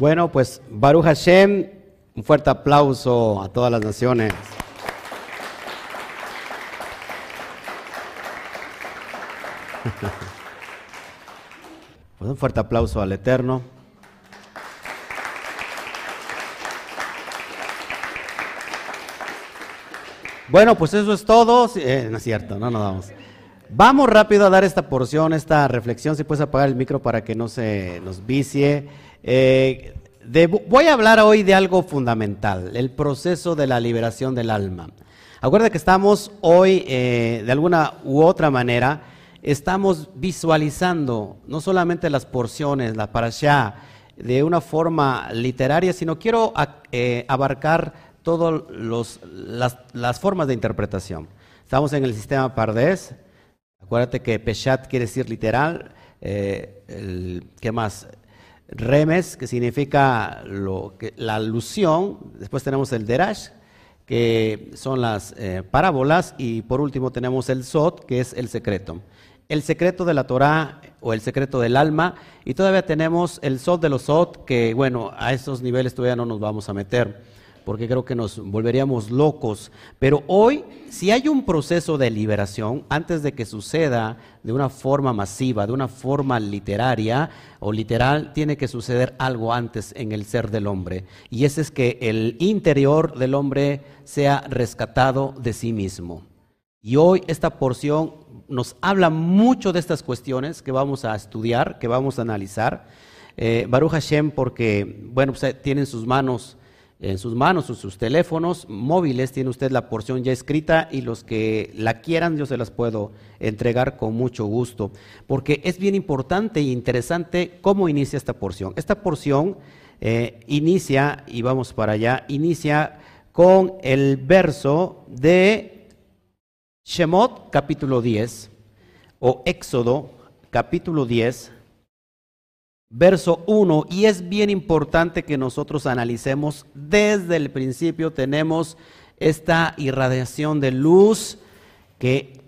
Bueno, pues Baruch Hashem, un fuerte aplauso a todas las naciones. Pues un fuerte aplauso al Eterno. Bueno, pues eso es todo. Eh, no es cierto, no nos vamos. Vamos rápido a dar esta porción, esta reflexión. Si puedes apagar el micro para que no se nos vicie. Eh, voy a hablar hoy de algo fundamental, el proceso de la liberación del alma. Acuérdate que estamos hoy, eh, de alguna u otra manera, estamos visualizando no solamente las porciones, la parashá, de una forma literaria, sino quiero abarcar todas las, formas de interpretación. Estamos en el sistema Pardes. Acuérdate que Peshat quiere decir literal. Eh, ¿Qué más? Remes, que significa lo, que, la alusión. Después tenemos el Derash, que son las eh, parábolas. Y por último tenemos el Sot, que es el secreto. El secreto de la Torah o el secreto del alma. Y todavía tenemos el Sot de los Sot, que bueno, a esos niveles todavía no nos vamos a meter porque creo que nos volveríamos locos. Pero hoy, si hay un proceso de liberación, antes de que suceda de una forma masiva, de una forma literaria o literal, tiene que suceder algo antes en el ser del hombre. Y ese es que el interior del hombre sea rescatado de sí mismo. Y hoy esta porción nos habla mucho de estas cuestiones que vamos a estudiar, que vamos a analizar. Eh, Baruch Hashem, porque, bueno, pues, tiene en sus manos en sus manos o sus teléfonos móviles tiene usted la porción ya escrita y los que la quieran yo se las puedo entregar con mucho gusto, porque es bien importante e interesante cómo inicia esta porción. Esta porción eh, inicia, y vamos para allá, inicia con el verso de Shemot capítulo 10 o Éxodo capítulo 10 verso 1, y es bien importante que nosotros analicemos desde el principio, tenemos esta irradiación de luz que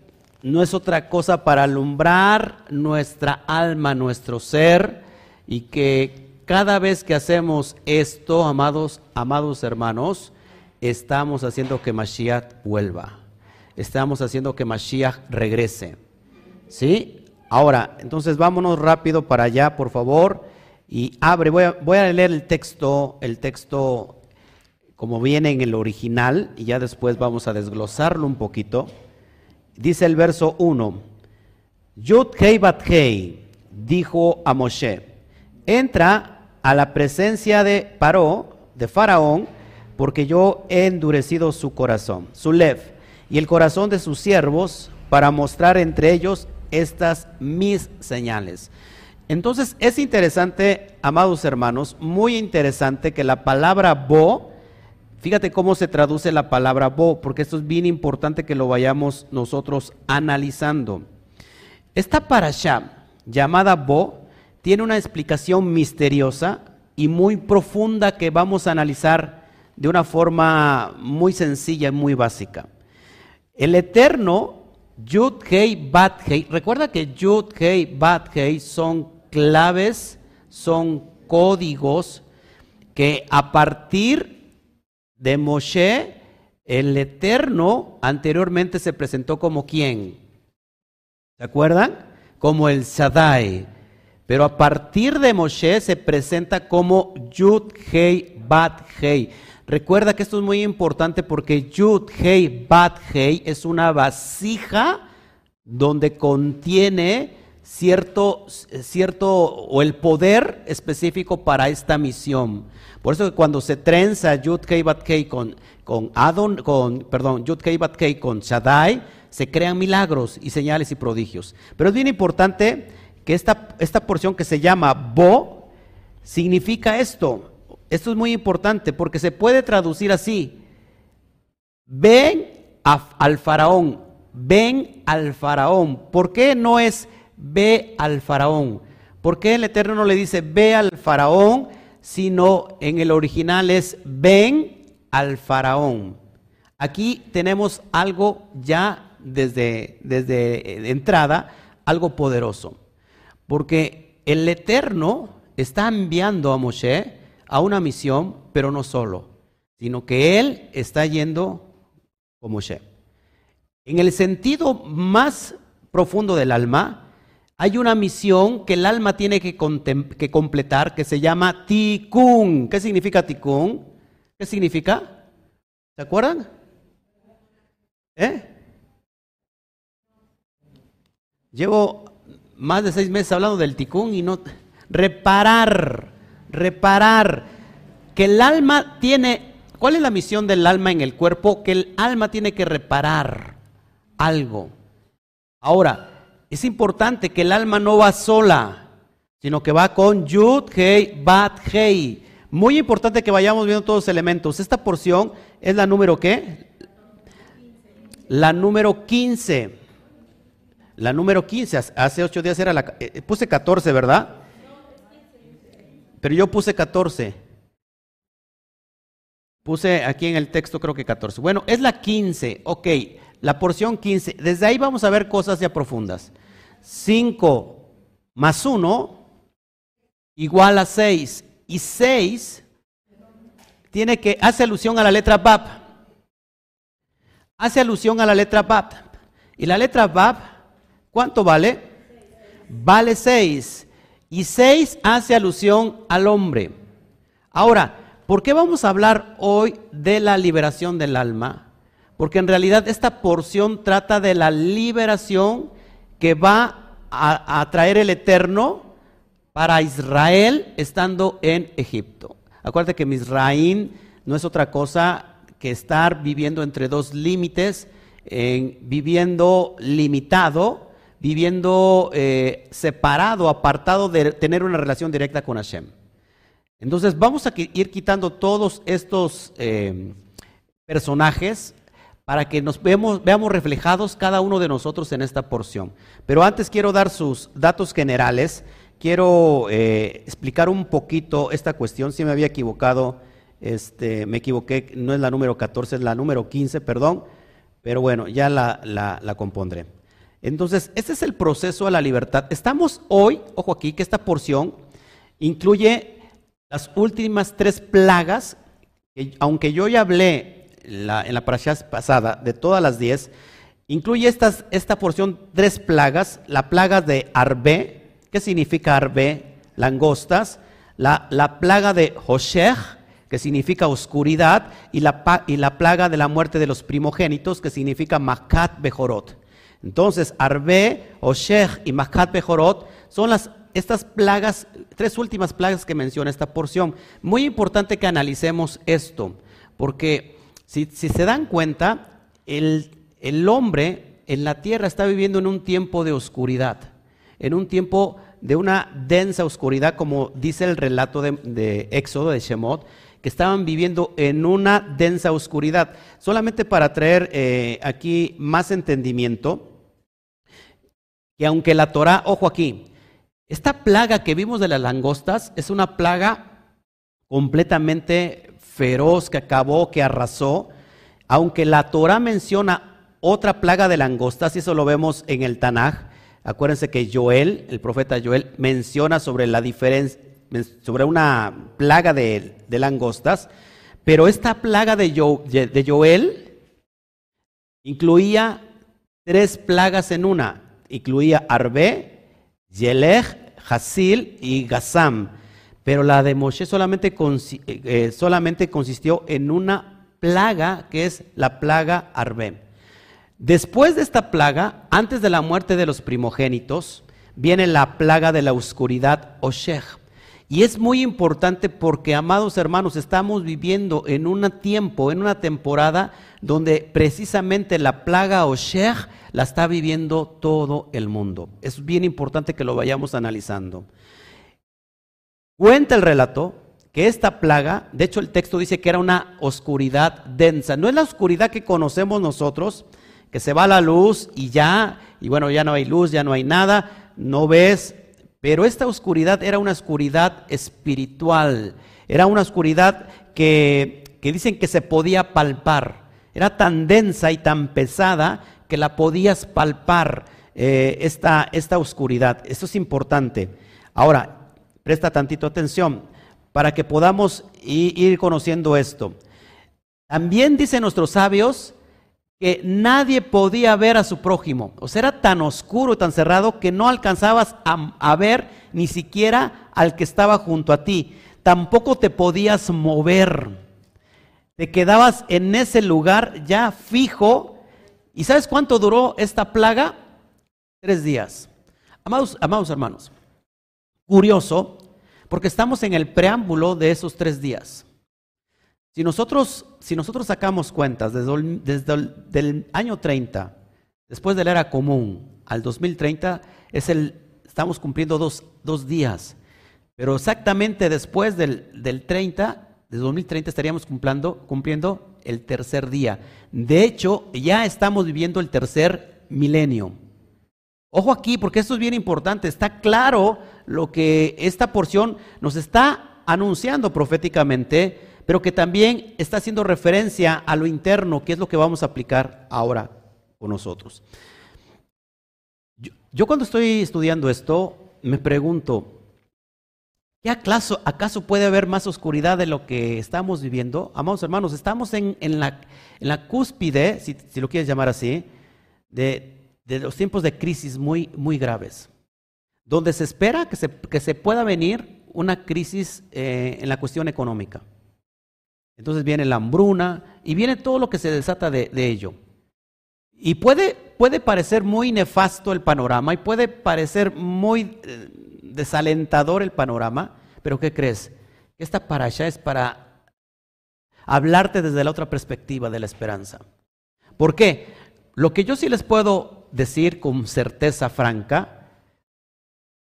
no es otra cosa para alumbrar nuestra alma, nuestro ser, y que cada vez que hacemos esto, amados, amados hermanos, estamos haciendo que Mashiach vuelva. Estamos haciendo que Mashiach regrese. ¿Sí? Ahora, entonces vámonos rápido para allá, por favor. Y abre, voy a, leer el texto, el texto como viene en el original, y ya después vamos a desglosarlo un poquito. Dice el verso 1, Yud Hei Bat Hei dijo a Moshe, entra a la presencia de Paró, de Faraón, porque yo he endurecido su corazón, su lev, y el corazón de sus siervos, para mostrar entre ellos estas mis señales. Entonces es interesante, amados hermanos, muy interesante que la palabra bo, fíjate cómo se traduce la palabra bo, porque esto es bien importante que lo vayamos nosotros analizando. Esta parasha llamada bo tiene una explicación misteriosa y muy profunda que vamos a analizar de una forma muy sencilla y muy básica. El Eterno Yud, Hei, Bat, Hei. Recuerda que Yud, Hei, Bat, Hei son claves, son códigos que a partir de Moshe, el Eterno anteriormente se presentó como quién? ¿Se acuerdan? Como el Shaddai. Pero a partir de Moshe se presenta como Yud, Hei, Bat, Hei. Recuerda que esto es muy importante porque Yud, Hei, Bat, Hei es una vasija donde contiene cierto, cierto o el poder específico para esta misión. Por eso que cuando se trenza Yud, Hei, Bat, Hei con, con Adon, con, perdón, Yud, Hei, Bat, Hei con Shaddai, se crean milagros y señales y prodigios. Pero es bien importante que esta, esta porción que se llama Bo significa esto. Esto es muy importante porque se puede traducir así. Ven al faraón, ven al faraón. ¿Por qué no es ve al faraón? ¿Por qué el Eterno no le dice ve al faraón, sino en el original es ven al faraón? Aquí tenemos algo ya desde, desde entrada, algo poderoso. Porque el Eterno está enviando a Moshe a una misión, pero no solo, sino que él está yendo como Moshe. En el sentido más profundo del alma, hay una misión que el alma tiene que, que completar que se llama tikkun. ¿Qué significa tikkun? ¿Qué significa? ¿Se acuerdan? ¿Eh? Llevo más de seis meses hablando del tikkun y no... Reparar, reparar. Que el alma tiene... ¿Cuál es la misión del alma en el cuerpo? Que el alma tiene que reparar algo. Ahora, es importante que el alma no va sola, sino que va con Yud, Hei, Bat, Hei. Muy importante que vayamos viendo todos los elementos. Esta porción es la número qué? La número 15. La número 15. Hace ocho días era la... Eh, puse 14, ¿verdad? Pero yo puse 14. Puse aquí en el texto creo que 14. Bueno, es la 15. Ok, la porción 15. Desde ahí vamos a ver cosas ya profundas. 5 más 1 igual a 6. Y 6 tiene que, hace alusión a la letra BAP. Hace alusión a la letra BAP. Y la letra BAP, ¿cuánto vale? Vale 6. Y 6 hace alusión al hombre. Ahora, ¿por qué vamos a hablar hoy de la liberación del alma? Porque en realidad esta porción trata de la liberación que va a, traer el Eterno para Israel estando en Egipto. Acuérdate que Misraín no es otra cosa que estar viviendo entre dos límites, viviendo limitado, viviendo eh, separado, apartado de tener una relación directa con Hashem. Entonces vamos a ir quitando todos estos eh, personajes para que nos veamos, reflejados cada uno de nosotros en esta porción. Pero antes quiero dar sus datos generales, quiero eh, explicar un poquito esta cuestión, si me había equivocado, este, me equivoqué, no es la número 14, es la número 15, perdón, pero bueno, ya la compondré. Entonces, este es el proceso a la libertad. Estamos hoy, ojo aquí, que esta porción incluye las últimas tres plagas, que, aunque yo ya hablé en la parasha pasada, de todas las diez, incluye esta porción tres plagas, la plaga de Arbe, ¿qué significa Arbe? Langostas, la, la plaga de Hoshech, que significa oscuridad, y la, y la plaga de la muerte de los primogénitos, que significa Makat Bejorot. Entonces, Arbe, Hoshech y Makat Bejorot son las estas plagas, tres últimas plagas que menciona esta porción. Muy importante que analicemos esto, porque si, se dan cuenta, el, hombre en la tierra está viviendo en un tiempo de oscuridad, en un tiempo de una densa oscuridad, como dice el relato de, Éxodo, de Shemot, que estaban viviendo en una densa oscuridad. Solamente para traer eh, aquí más entendimiento, que aunque la Torah, ojo aquí, esta plaga que vimos de las langostas es una plaga completamente feroz que acabó, que arrasó, aunque la Torah menciona otra plaga de langostas, y eso lo vemos en el Tanaj, acuérdense que Joel, el profeta Joel, menciona sobre la diferencia, sobre una plaga de, langostas, pero esta plaga de, de Joel incluía tres plagas en una, incluía Arbe, Yelech, Hasil y Gazam. Pero la de Moshe solamente, eh, eh, solamente consistió en una plaga, que es la plaga Arbe. Después de esta plaga, antes de la muerte de los primogénitos, viene la plaga de la oscuridad Oshech. Y es muy importante porque, amados hermanos, estamos viviendo en un tiempo, en una temporada donde precisamente la plaga Oshech la está viviendo todo el mundo. Es bien importante que lo vayamos analizando. Cuenta el relato que esta plaga, de hecho el texto dice que era una oscuridad densa. No es la oscuridad que conocemos nosotros, que se va la luz y ya, y bueno, ya no hay luz, ya no hay nada, no ves, pero esta oscuridad era una oscuridad espiritual, era una oscuridad que, dicen que se podía palpar, era tan densa y tan pesada que la podías palpar eh, esta, esta oscuridad. Esto es importante. Ahora, Presta tantito atención. para que podamos ir conociendo esto. También dicen nuestros sabios que nadie podía ver a su prójimo. O sea, era tan oscuro tan cerrado que no alcanzabas a ver ni siquiera al que estaba junto a ti. Tampoco te podías mover. Te quedabas en ese lugar ya fijo. ¿Y sabes cuánto duró esta plaga? Tres días. Amados, amados hermanos, curioso, porque estamos en el preámbulo de esos tres días. Si nosotros, si nosotros sacamos cuentas desde, el año 30, después de la era común, al 2030, es el, estamos cumpliendo dos, dos días. Pero exactamente después del, del 30, de 2030 estaríamos cumpliendo, cumpliendo el tercer día. De hecho, ya estamos viviendo el tercer milenio. Ojo aquí, porque esto es bien importante. Está claro lo que esta porción nos está anunciando proféticamente, pero que también está haciendo referencia a lo interno, que es lo que vamos a aplicar ahora con nosotros. Yo, cuando estoy estudiando esto, me pregunto, ¿qué acaso, puede haber más oscuridad de lo que estamos viviendo? Amados hermanos, estamos en, la, cúspide, si, lo quieres llamar así, de los tiempos de crisis muy, muy graves, donde se espera que se, que se pueda venir una crisis eh, en la cuestión económica. Entonces viene la hambruna y viene todo lo que se desata de, ello. Y puede, puede, parecer muy nefasto el panorama y puede parecer muy eh, desalentador el panorama, pero ¿qué crees? Esta para allá es para hablarte desde la otra perspectiva de la esperanza. ¿Por qué? Lo que yo sí les puedo decir con certeza franca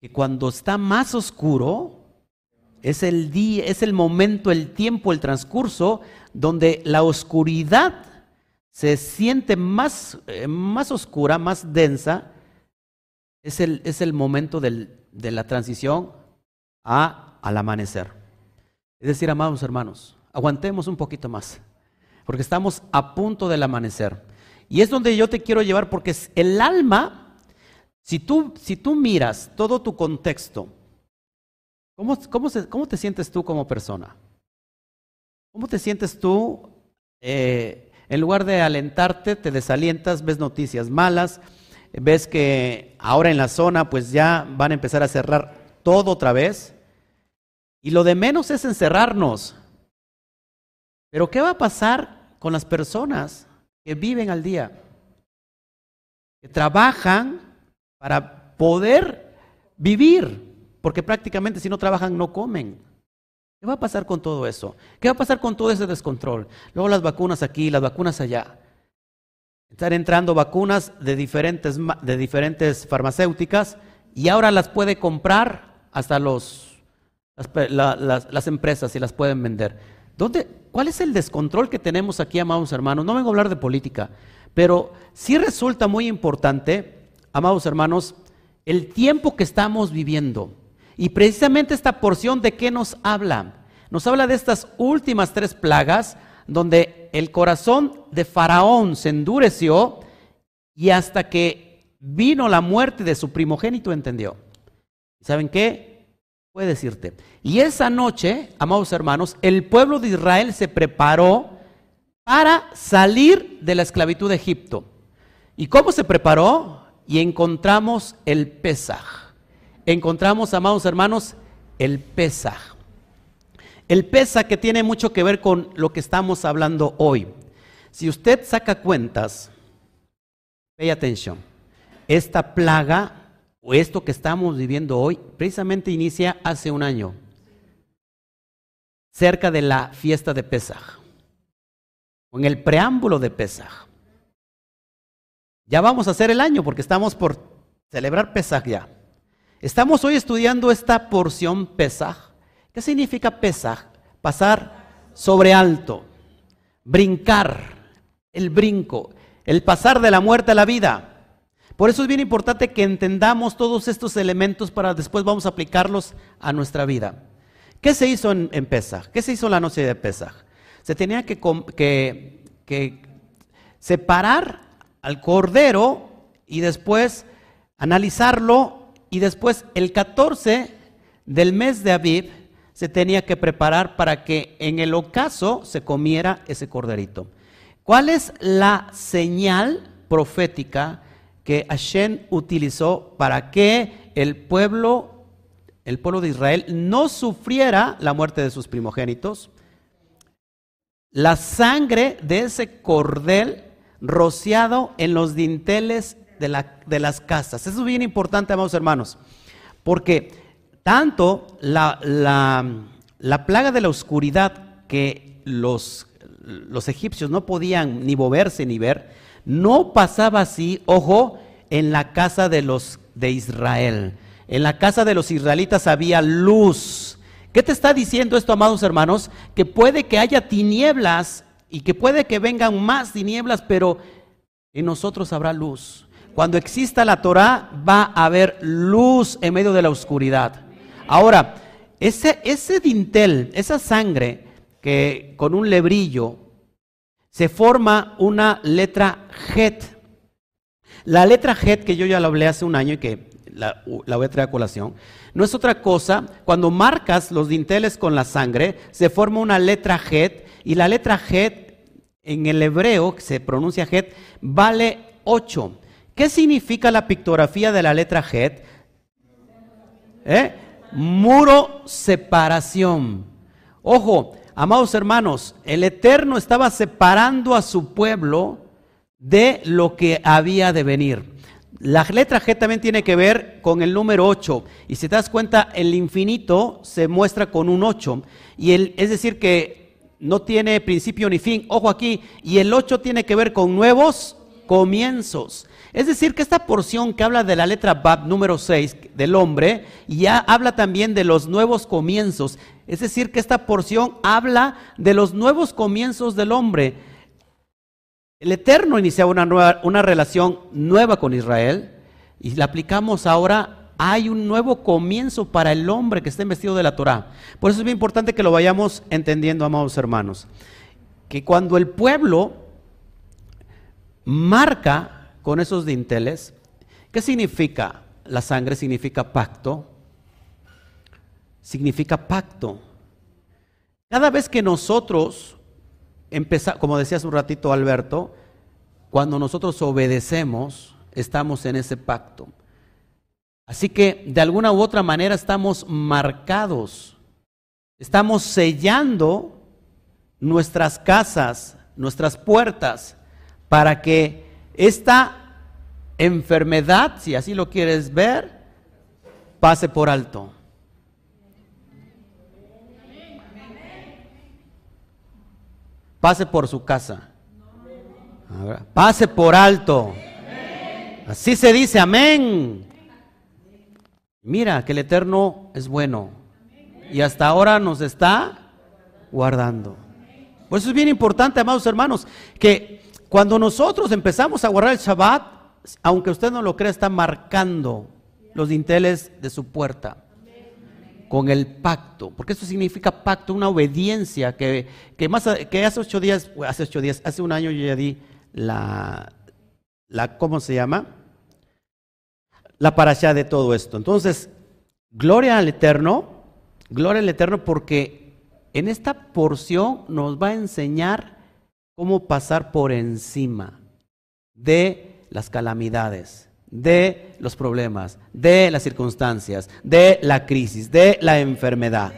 que cuando está más oscuro, es el día, es el momento, el tiempo, el transcurso donde la oscuridad se siente más, eh, más oscura, más densa, es el, es el momento del, de la transición a, al amanecer. Es decir, amados hermanos, aguantemos un poquito más, porque estamos a punto del amanecer. Y es donde yo te quiero llevar porque el alma, si tú, si tú miras todo tu contexto, ¿cómo, cómo, te sientes tú como persona? ¿Cómo te sientes tú? Eh, en lugar de alentarte, te desalientas, ves noticias malas, ves que ahora en la zona pues ya van a empezar a cerrar todo otra vez. Y lo de menos es encerrarnos. Pero ¿qué va a pasar con las personas que viven al día, que trabajan para poder vivir, porque prácticamente si no trabajan no comen. ¿Qué va a pasar con todo eso? ¿Qué va a pasar con todo ese descontrol? Luego las vacunas aquí, las vacunas allá. Están entrando vacunas de diferentes, de diferentes farmacéuticas y ahora las puede comprar hasta los, las, las empresas y las pueden vender. ¿Dónde, ¿Cuál es el descontrol que tenemos aquí, amados hermanos? No vengo a hablar de política, pero sí resulta muy importante, amados hermanos, el tiempo que estamos viviendo. Y precisamente esta porción de qué nos habla? Nos habla de estas últimas tres plagas donde el corazón de Faraón se endureció y hasta que vino la muerte de su primogénito entendió. ¿Saben qué? puede decirte. Y esa noche, amados hermanos, el pueblo de Israel se preparó para salir de la esclavitud de Egipto. ¿Y cómo se preparó? Y encontramos el Pesaj. Encontramos, amados hermanos, el Pesaj. El Pesaj que tiene mucho que ver con lo que estamos hablando hoy. Si usted saca cuentas, pay atención. Esta plaga o esto que estamos viviendo hoy, precisamente inicia hace un año, cerca de la fiesta de Pesaj, en el preámbulo de Pesaj. Ya vamos a hacer el año porque estamos por celebrar Pesaj ya. Estamos hoy estudiando esta porción Pesaj. ¿Qué significa Pesaj? Pasar sobre alto, brincar, el brinco, el pasar de la muerte a la vida. Por eso es bien importante que entendamos todos estos elementos para después vamos a aplicarlos a nuestra vida. ¿Qué se hizo en, Pesaj? ¿Qué se hizo la noche de Pesaj? Se tenía que, que separar al cordero y después analizarlo y después el 14 del mes de Aviv se tenía que preparar para que en el ocaso se comiera ese corderito. ¿Cuál es la señal profética que Hashem utilizó para que el pueblo, el pueblo de Israel, no sufriera la muerte de sus primogénitos? La sangre de ese cordel rociado en los dinteles de, de las casas. Eso es bien importante, amados hermanos, porque tanto la, la, plaga de la oscuridad que los, los egipcios no podían ni moverse ni ver, no pasaba así, ojo, en la casa de los de Israel. En la casa de los israelitas había luz. ¿Qué te está diciendo esto, amados hermanos? Que puede que haya tinieblas y que puede que vengan más tinieblas, pero en nosotros habrá luz. Cuando exista la Torah va a haber luz en medio de la oscuridad. Ahora, ese, dintel, esa sangre que con un lebrillo se forma una letra Het. La letra Het, que yo ya lo hablé hace un año y que la, voy a traer a colación, no es otra cosa, cuando marcas los dinteles con la sangre, se forma una letra Het y la letra Het en el hebreo, que se pronuncia Het, vale 8. ¿Qué significa la pictografía de la letra Het? ¿Eh? Muro separación. Ojo, amados hermanos, el Eterno estaba separando a su pueblo de lo que había de venir. La letra G también tiene que ver con el número 8. Y si te das cuenta, el infinito se muestra con un 8. Y el, es decir, que no tiene principio ni fin. Ojo aquí. Y el 8 tiene que ver con nuevos comienzos. Es decir, que esta porción que habla de la letra Bab número 6 del hombre, ya habla también de los nuevos comienzos. Es decir, que esta porción habla de los nuevos comienzos del hombre. El Eterno inicia una, nueva, una relación nueva con Israel y la aplicamos ahora. Hay un nuevo comienzo para el hombre que está investido de la Torah. Por eso es bien importante que lo vayamos entendiendo, amados hermanos. Que cuando el pueblo marca con esos dinteles. ¿Qué significa? La sangre significa pacto. Significa pacto. Cada vez que nosotros empezamos, como decía hace un ratito Alberto, cuando nosotros obedecemos, estamos en ese pacto. Así que de alguna u otra manera estamos marcados, estamos sellando nuestras casas, nuestras puertas, para que esta enfermedad, si así lo quieres ver, pase por alto. Pase por su casa. Pase por alto. Así se dice, amén. Mira que el Eterno es bueno y hasta ahora nos está guardando. Por eso es bien importante, amados hermanos, que cuando nosotros empezamos a guardar el Shabbat, aunque usted no lo crea, está marcando los dinteles de su puerta con el pacto, porque eso significa pacto, una obediencia que, más que hace ocho días, hace ocho días, hace un año yo ya di la, la ¿cómo se llama? La parasha de todo esto. Entonces, gloria al Eterno, gloria al Eterno, porque en esta porción nos va a enseñar cómo pasar por encima de las calamidades, de los problemas, de las circunstancias, de la crisis, de la enfermedad.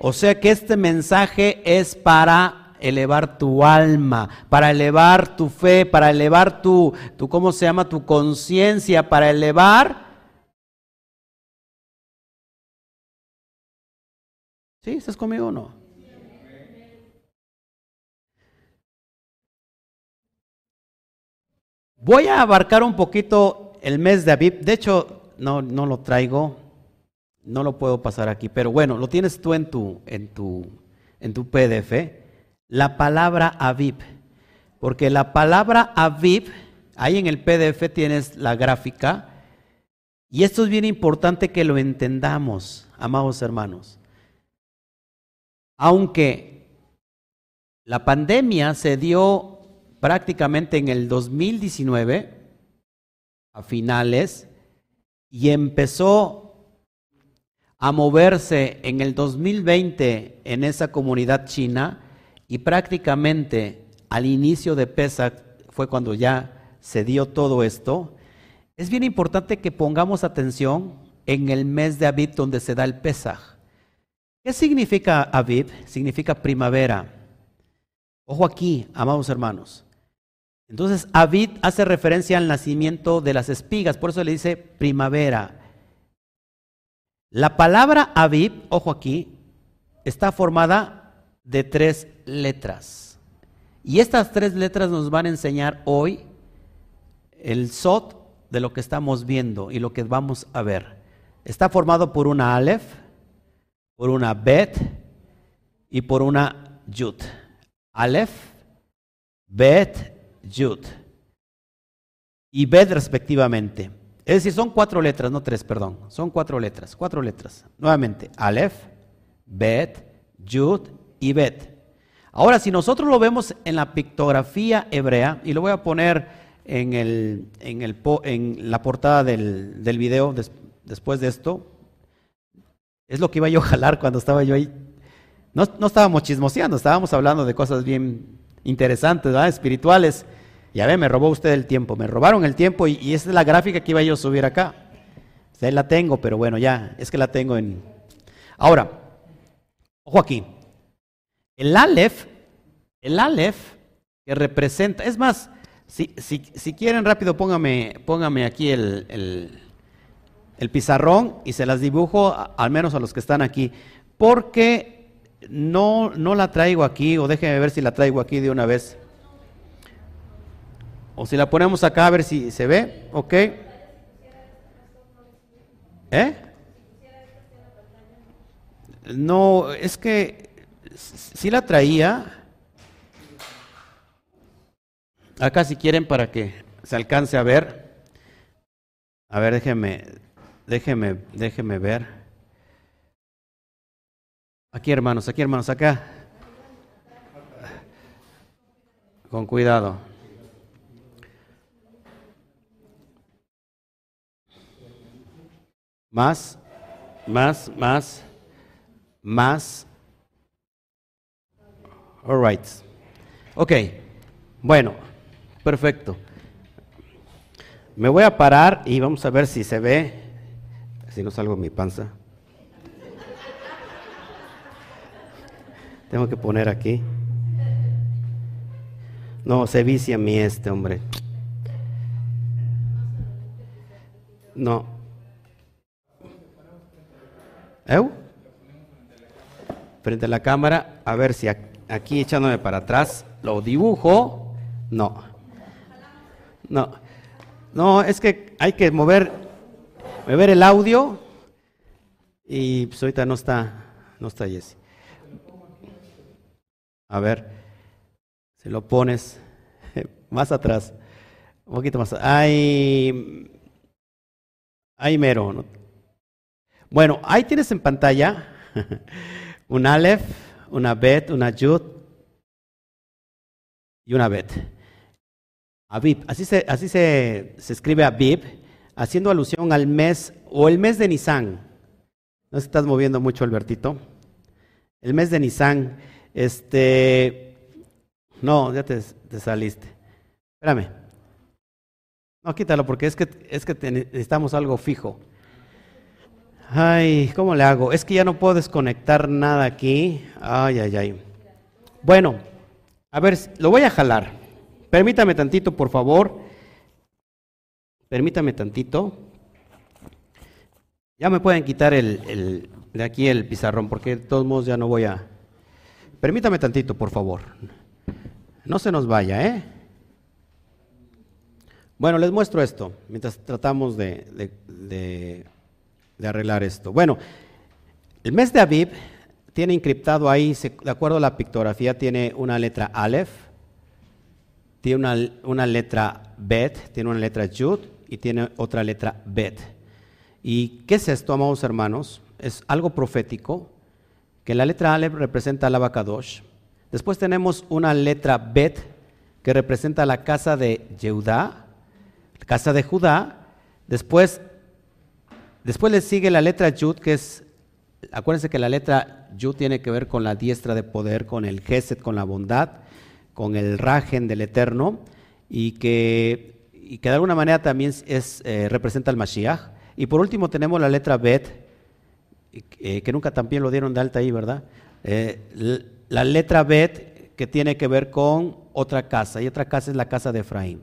O sea que este mensaje es para elevar tu alma, para elevar tu fe, para elevar tu, tu ¿cómo se llama? Tu conciencia, para elevar... ¿Sí? ¿Estás conmigo o no? Voy a abarcar un poquito el mes de Aviv. De hecho, no, no lo traigo, no lo puedo pasar aquí, pero bueno, lo tienes tú en tu, en tu, en tu PDF. La palabra Aviv. Porque la palabra Aviv, ahí en el PDF tienes la gráfica. Y esto es bien importante que lo entendamos, amados hermanos. Aunque la pandemia se dio prácticamente en el 2019, a finales, y empezó a moverse en el 2020 en esa comunidad china y prácticamente al inicio de Pesach fue cuando ya se dio todo esto, es bien importante que pongamos atención en el mes de Aviv donde se da el Pesach. ¿Qué significa Aviv? Significa primavera. Ojo aquí, amados hermanos. Entonces, Aviv hace referencia al nacimiento de las espigas, por eso le dice primavera. La palabra Aviv, ojo aquí, está formada de tres letras. Y estas tres letras nos van a enseñar hoy el Sot de lo que estamos viendo y lo que vamos a ver. Está formado por una Aleph, por una Bet y por una Yud. Aleph, Bet, Yud. Y Bet respectivamente. Es decir, son cuatro letras, no tres, perdón. Son cuatro letras, cuatro letras. Nuevamente, Aleph, Bet, Yud y Bet. Ahora, si nosotros lo vemos en la pictografía hebrea, y lo voy a poner en, el, en, el, en la portada del, del video después de esto. Es lo que iba yo a jalar cuando estaba yo ahí. No, no estábamos chismoseando, estábamos hablando de cosas bien interesantes, ¿verdad? espirituales. Ya ve, me robó usted el tiempo, me robaron el tiempo y, y esa es la gráfica que iba yo a subir acá. ahí la tengo, pero bueno, ya, es que la tengo en... Ahora, ojo aquí. El Aleph, el Aleph que representa, es más, si, si, quieren rápido, póngame, póngame aquí el, el, pizarrón y se las dibujo, al menos a los que están aquí, porque no, no la traigo aquí, o déjenme ver si la traigo aquí de una vez. O si la ponemos acá a ver si se ve, ¿ok? ¿Eh? No, es que si la traía, Acá si quieren para que se alcance a ver. A ver, déjenme, déjenme, déjenme ver. Aquí hermanos, aquí hermanos, acá. Con cuidado. Más, más, más, más. All right. Ok. Bueno. Perfecto. Me voy a parar y vamos a ver si se ve, si no salgo mi panza. Tengo que poner aquí. No, se vicia a mí este hombre. No. ¿Eu? Frente a la cámara, a ver si aquí echándome para atrás lo dibujo. No. No, no, es que hay que mover, mover el audio y pues ahorita no está, no está Jesse. A ver, si lo pones más atrás, un poquito más. Ahí, ahí mero. Bueno, ahí tienes en pantalla un Aleph, una Bet, una Yud y una Bet. Aviv, así se, así se, se escribe Aviv, haciendo alusión al mes o el mes de Nisan. No se estás moviendo mucho, Albertito. El mes de Nisan, este, no, ya te, saliste. Espérame. No, quítalo porque es que, es que necesitamos algo fijo. Ay, ¿cómo le hago? Es que ya no puedo desconectar nada aquí. Ay, ay, ay. Bueno, a ver, lo voy a jalar. Permítame tantito, por favor. Permítame tantito. Ya me pueden quitar el, de aquí el pizarrón, porque de todos modos ya no voy a... Permítame tantito, por favor. No se nos vaya, ¿eh? Bueno, les muestro esto, mientras tratamos de, arreglar esto. Bueno, el mes de Aviv tiene encriptado ahí, de acuerdo a la pictografía, tiene una letra Aleph, tiene una, letra Bet, tiene una letra Yud y tiene otra letra Bet. ¿Y qué es esto, amados hermanos? Es algo profético, que la letra Aleph representa al Abacadosh. Después tenemos una letra Bet, que representa la casa de Yehudá, casa de Judá. Después, después le sigue la letra Yud, que es acuérdense que la letra Yu tiene que ver con la diestra de poder, con el Geset, con la bondad, con el Rajen del Eterno, y que, y que de alguna manera también es, eh, representa al Mashiach. Y por último tenemos la letra Bet, eh, que nunca también lo dieron de alta ahí, ¿verdad? Eh, la letra Bet, que tiene que ver con otra casa, y otra casa es la casa de Efraín.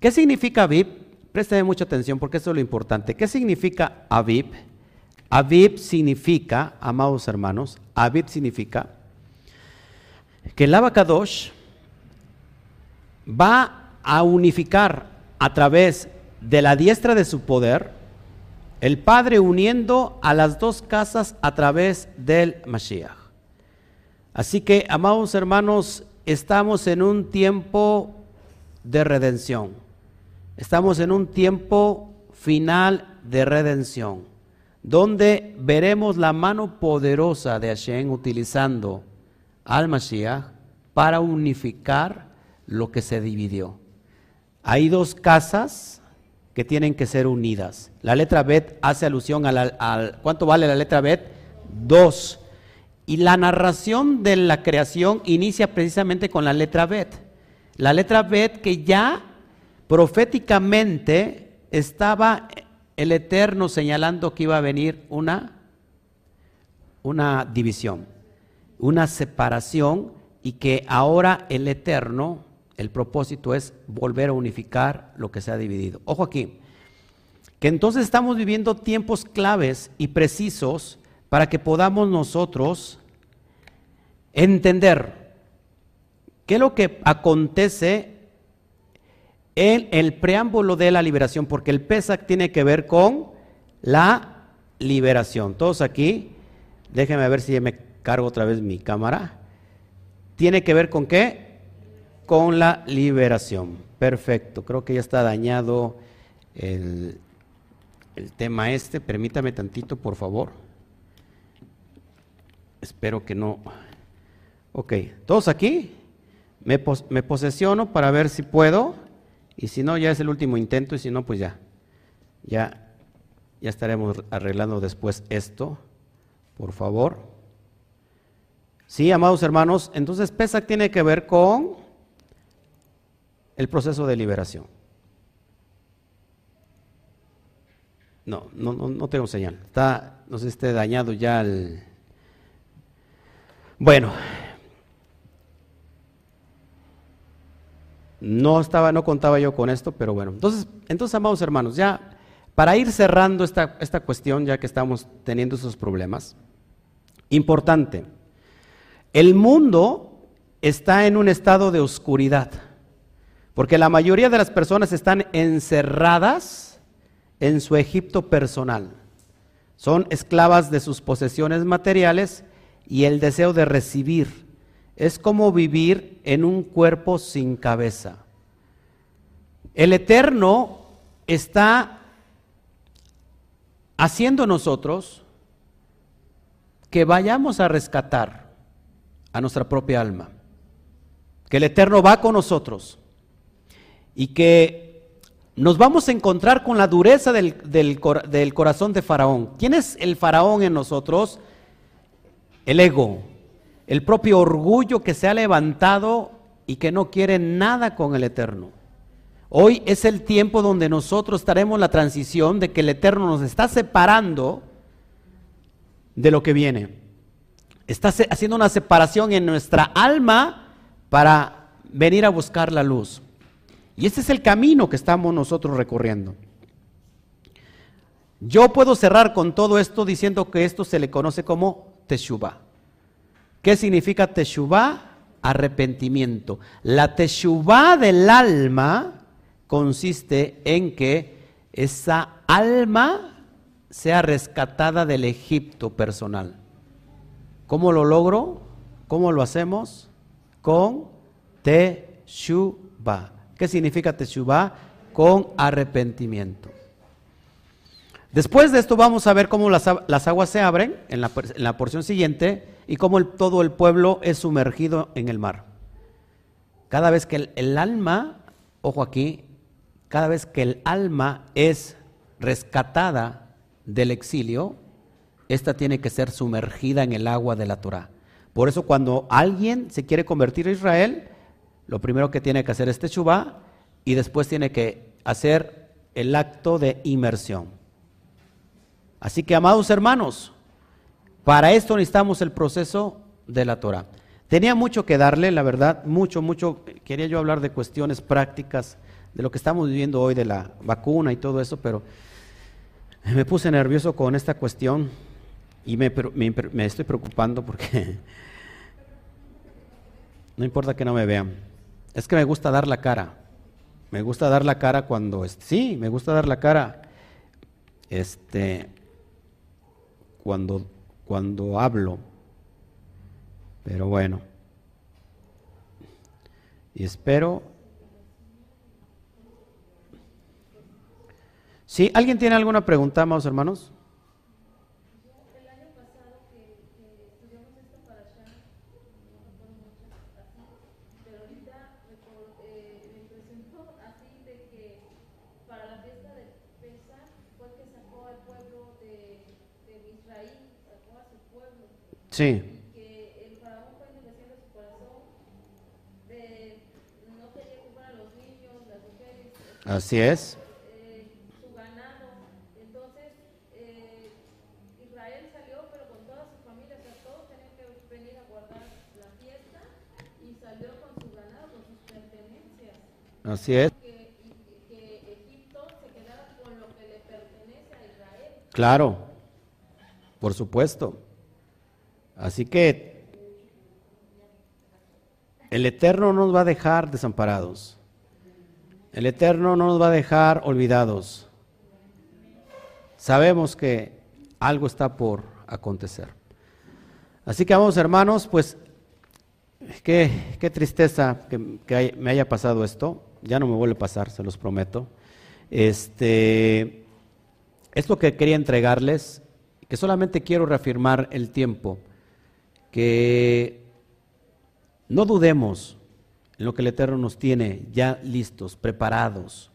¿Qué significa Abib? Presten mucha atención porque eso es lo importante. ¿Qué significa Abib? Abib significa, amados hermanos, Abib significa que el Abacadosh va a unificar a través de la diestra de su poder, el Padre uniendo a las dos casas a través del Mashiach. Así que, amados hermanos, estamos en un tiempo de redención. Estamos en un tiempo final de redención donde veremos la mano poderosa de Hashem utilizando al Mashiach para unificar lo que se dividió. Hay dos casas que tienen que ser unidas. La letra Bet hace alusión al... ¿Cuánto vale la letra Bet? Dos. Y la narración de la creación inicia precisamente con la letra Bet. La letra Bet que ya proféticamente estaba el Eterno señalando que iba a venir una, una división, una separación y que ahora el Eterno, el propósito es volver a unificar lo que se ha dividido. Ojo aquí, que entonces estamos viviendo tiempos claves y precisos para que podamos nosotros entender qué es lo que acontece en el preámbulo de la liberación, porque el Pesach tiene que ver con la liberación. Todos aquí, déjenme ver si me cargo otra vez mi cámara. ¿Tiene que ver con qué? Con la liberación. Perfecto, creo que ya está dañado el, el tema este. Permítame tantito, por favor. Espero que no. Ok, todos aquí. Me, me posesiono para ver si puedo. Y si no, ya es el último intento y si no, pues ya. Ya, ya estaremos arreglando después esto. Por favor. Sí, amados hermanos, entonces PESAC tiene que ver con el proceso de liberación. No, no, no, tengo señal. Está, no sé esté dañado ya el... Bueno, No estaba, no contaba yo con esto, pero bueno. Entonces, entonces amados hermanos, ya para ir cerrando esta, esta cuestión, ya que estamos teniendo esos problemas, importante, el mundo está en un estado de oscuridad, porque la mayoría de las personas están encerradas en su Egipto personal. Son esclavas de sus posesiones materiales y el deseo de recibir es como vivir en un cuerpo sin cabeza. El Eterno está haciendo nosotros que vayamos a rescatar a nuestra propia alma, que el Eterno va con nosotros y que nos vamos a encontrar con la dureza del, del corazón de Faraón. ¿Quién es el Faraón en nosotros? El ego, el propio orgullo que se ha levantado y que no quiere nada con el Eterno. Hoy es el tiempo donde nosotros estaremos la transición de que el Eterno nos está separando de lo que viene. Está haciendo una separación en nuestra alma para venir a buscar la luz. Y ese es el camino que estamos nosotros recorriendo. Yo puedo cerrar con todo esto diciendo que esto se le conoce como Teshuvah. ¿Qué significa teshuvah? Arrepentimiento. La teshuvah del alma consiste en que esa alma sea rescatada del Egipto personal. ¿Cómo lo logro? ¿Cómo lo hacemos? Con teshuvah. ¿Qué significa teshuvah? Con arrepentimiento. Después de esto vamos a ver cómo las, aguas se abren en la, en la porción siguiente y cómo todo el pueblo es sumergido en el mar. Cada vez que el, alma, ojo aquí, cada vez que el alma es rescatada del exilio, esta tiene que ser sumergida en el agua de la Torah. Por eso cuando alguien se quiere convertir a Israel, lo primero que tiene que hacer es Teshuvah y después tiene que hacer el acto de inmersión. Así que, amados hermanos, para esto necesitamos el proceso de la Torah. Tenía mucho que darle, la verdad, mucho, mucho. Quería yo hablar de cuestiones prácticas, de lo que estamos viviendo hoy, de la vacuna y todo eso, pero me puse nervioso con esta cuestión y me, me estoy preocupando porque no importa que no me vean. Es que me gusta dar la cara. Me gusta dar la cara cuando, sí, me gusta dar la cara. Este, cuando, cuando hablo. Pero bueno. Y espero. ¿Sí? ¿Alguien tiene alguna pregunta, amados hermanos? Sí. Que el faraón fue endureciendo su corazón, de, no quería que fueran los niños, las mujeres. Así es. Eh, su ganado. Entonces, eh, Israel salió, pero con toda su familia, o sea, todos tenían que venir a guardar la fiesta y salió con su ganado, con sus pertenencias. Así es. Que, que Egipto se quedara con lo que le pertenece a Israel. Claro, por supuesto. Así que el Eterno no nos va a dejar desamparados. El Eterno no nos va a dejar olvidados. Sabemos que algo está por acontecer. Así que vamos hermanos, pues qué, qué tristeza que, me haya pasado esto. Ya no me vuelve a pasar, se los prometo. Este, es lo que quería entregarles, que solamente quiero reafirmar el tiempo que no dudemos en lo que el Eterno nos tiene ya listos, preparados.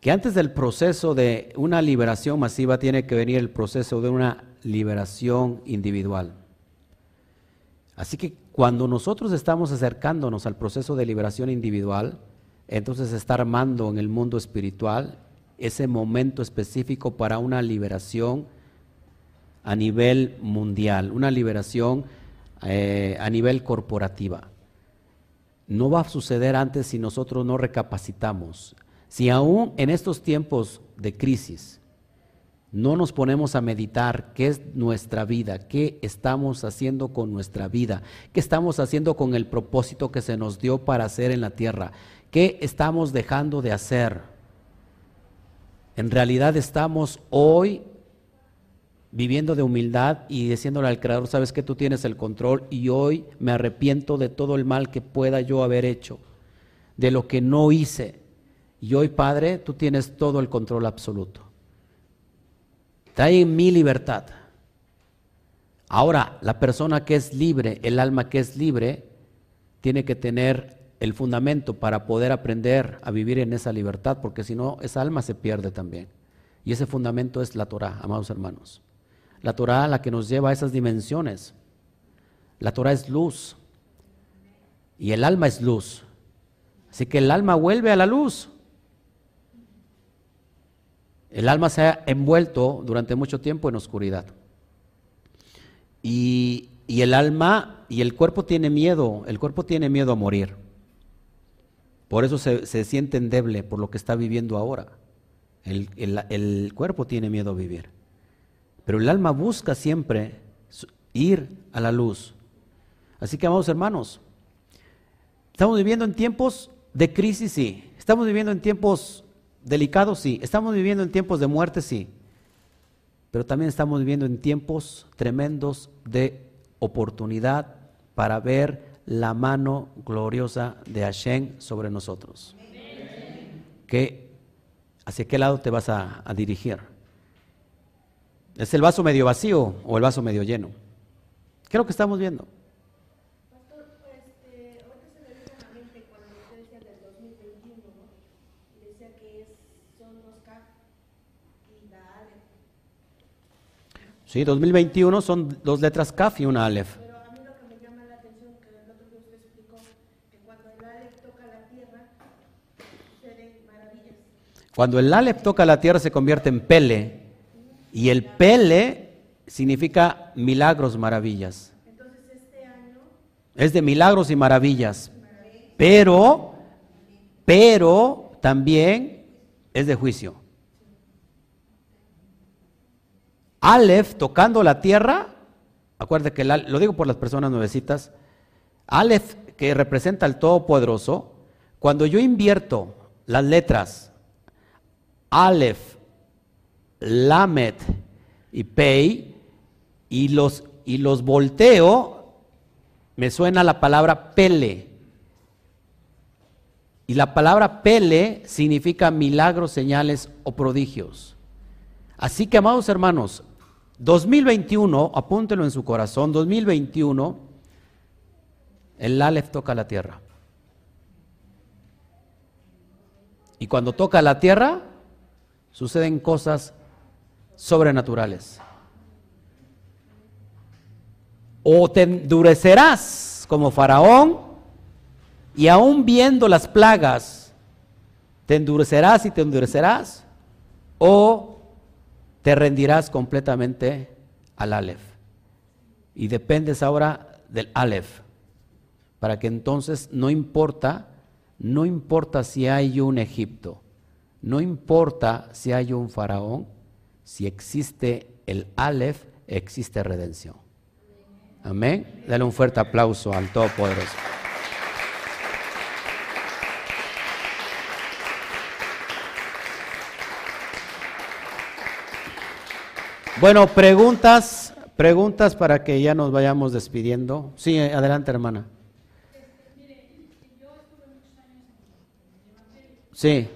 Que antes del proceso de una liberación masiva tiene que venir el proceso de una liberación individual. Así que cuando nosotros estamos acercándonos al proceso de liberación individual, entonces está armando en el mundo espiritual ese momento específico para una liberación a nivel mundial, una liberación eh, a nivel corporativa. No va a suceder antes si nosotros no recapacitamos. Si aún en estos tiempos de crisis no nos ponemos a meditar qué es nuestra vida, qué estamos haciendo con nuestra vida, qué estamos haciendo con el propósito que se nos dio para hacer en la tierra, qué estamos dejando de hacer. En realidad estamos hoy viviendo de humildad y diciéndole al Creador, sabes que tú tienes el control y hoy me arrepiento de todo el mal que pueda yo haber hecho, de lo que no hice. Y hoy, Padre, tú tienes todo el control absoluto. Trae en mi libertad. Ahora, la persona que es libre, el alma que es libre, tiene que tener el fundamento para poder aprender a vivir en esa libertad, porque si no, esa alma se pierde también. Y ese fundamento es la Torah, amados hermanos. La Torah la que nos lleva a esas dimensiones. La Torah es luz y el alma es luz. Así que el alma vuelve a la luz. El alma se ha envuelto durante mucho tiempo en oscuridad. Y, el alma y el cuerpo tiene miedo, el cuerpo tiene miedo a morir. Por eso se, se siente endeble por lo que está viviendo ahora. el cuerpo tiene miedo a vivir. Pero el alma busca siempre ir a la luz. Así que, amados hermanos, estamos viviendo en tiempos de crisis, sí. Estamos viviendo en tiempos delicados, sí. Estamos viviendo en tiempos de muerte, sí. Pero también estamos viviendo en tiempos tremendos de oportunidad para ver la mano gloriosa de Hashem sobre nosotros. ¿Hacia qué lado te vas a dirigir? ¿Es el vaso medio vacío o el vaso medio lleno? ¿Qué es lo que estamos viendo? Pastor, ahorita se me viene a la mente cuando usted decía del 2021, ¿no? decía que son los CAF y la ALE. Sí, 2021 son dos letras Kaf y una Aleph. Pero a mí lo que me llama la atención, que el otro día usted explicó, que cuando el Aleph toca la tierra, suceden maravillas. Cuando el Aleph toca la tierra se convierte en Pele. Y el Pele significa milagros, maravillas. Entonces este año, Es de milagros y maravillas. Pero, pero también es de juicio. Aleph tocando la tierra, acuérdate que lo digo por las personas nuevecitas, Aleph que representa al Todopoderoso, cuando yo invierto las letras Aleph, Lamet y Pei y los, y los volteo, me suena la palabra Pele. Y la palabra Pele significa milagros, señales o prodigios. Así que, amados hermanos, 2021, apúntelo en su corazón, 2021, el Aleph toca la tierra. Y cuando toca la tierra, suceden cosas sobrenaturales. O te endurecerás como faraón y aún viendo las plagas, te endurecerás y te endurecerás, o te rendirás completamente al Aleph. Y dependes ahora del Aleph, para que entonces no importa, no importa si hay un Egipto, no importa si hay un faraón, si existe el Aleph, existe redención. Amén. Dale un fuerte aplauso al Todopoderoso. Bueno, preguntas, preguntas para que ya nos vayamos despidiendo. Sí, adelante, hermana. Sí.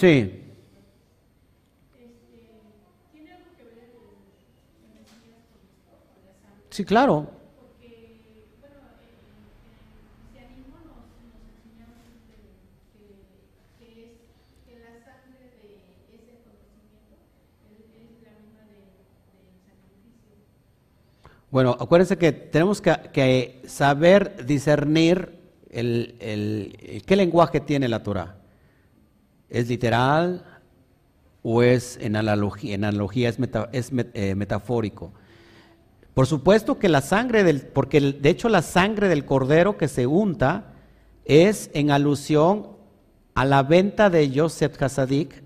De, del sacrificio. Bueno, acuérdense que tenemos que, que saber discernir el, el- qué lenguaje tiene la Torah. ¿Es literal o es en analogía? En analogía es, meta- es eh, metafórico. Por supuesto que la sangre del, porque de hecho la sangre del cordero que se unta es en alusión a la venta de Yosef Hasadik,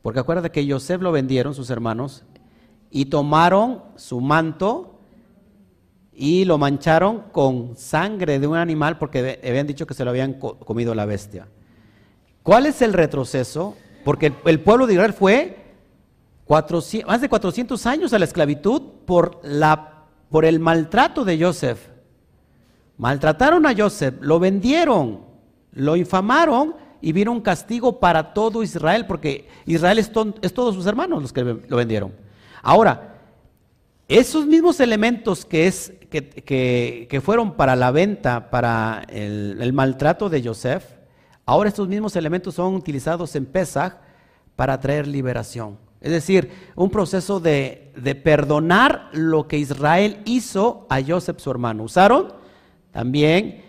porque acuérdate que Yosef lo vendieron sus hermanos y tomaron su manto y lo mancharon con sangre de un animal porque habían dicho que se lo habían co- comido la bestia. ¿Cuál es el retroceso? Porque el, pueblo de Israel fue 400 más de 400 años a la esclavitud por, la, por el maltrato de Joseph. Maltrataron a Joseph, lo vendieron, lo infamaron y vino un castigo para todo Israel, porque Israel es, todos sus hermanos los que lo vendieron. Ahora, esos mismos elementos que, es, que- que fueron para la venta, para el, el maltrato de Joseph, ahora estos mismos elementos son utilizados en Pesach para traer liberación. Es decir, un proceso de, de perdonar lo que Israel hizo a Joseph, su hermano. Usaron también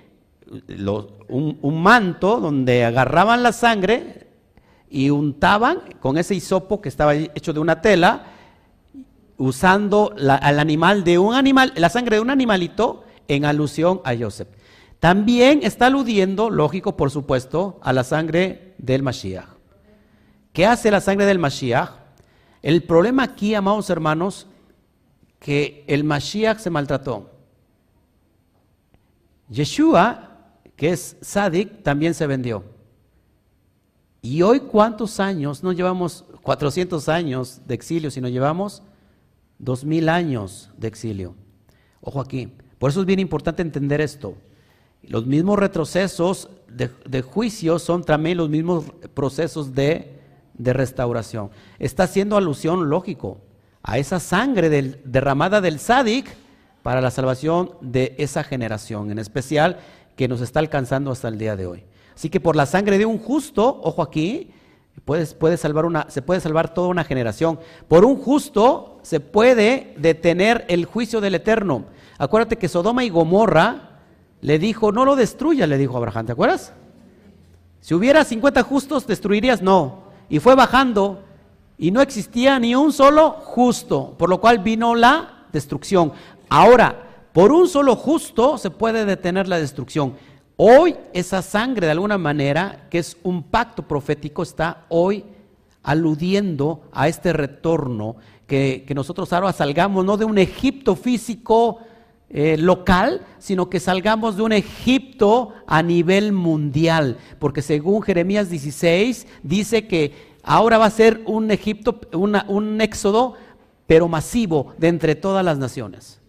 lo- un, un manto donde agarraban la sangre y untaban con ese hisopo que estaba hecho de una tela usando al animal de un animal, la sangre de un animalito en alusión a Joseph. También está aludiendo, lógico, por supuesto, a la sangre del Mashiach. ¿Qué hace la sangre del Mashiach? El problema aquí, amados hermanos, que el Mashiach se maltrató. Yeshua, que es Sadik, también se vendió. Y hoy, ¿cuántos años? No llevamos 400 años de exilio, sino llevamos 2000 años de exilio. Ojo aquí. Por eso es bien importante entender esto. Los mismos retrocesos de, juicio son también los mismos procesos de, restauración. Está haciendo alusión, lógico, a esa sangre derramada del Sadik para la salvación de esa generación, en especial que nos está alcanzando hasta el día de hoy. Así que por la sangre de un justo, ojo aquí, puedes, puede salvar una, se puede salvar toda una generación. Por un justo se puede detener el juicio del Eterno. Acuérdate que Sodoma y Gomorra le dijo, no lo destruya, le dijo Abraham, ¿te acuerdas? Si hubiera 50 justos, destruirías, no. Y fue bajando y no existía ni un solo justo, por lo cual vino la destrucción. Ahora, por un solo justo se puede detener la destrucción. Hoy esa sangre de alguna manera, que es un pacto profético, está hoy aludiendo a este retorno, que, nosotros ahora salgamos no de un Egipto físico eh, local, sino que salgamos de un Egipto a nivel mundial, porque según Jeremías 16 dice que ahora va a ser un Egipto, un éxodo, pero masivo de entre todas las naciones.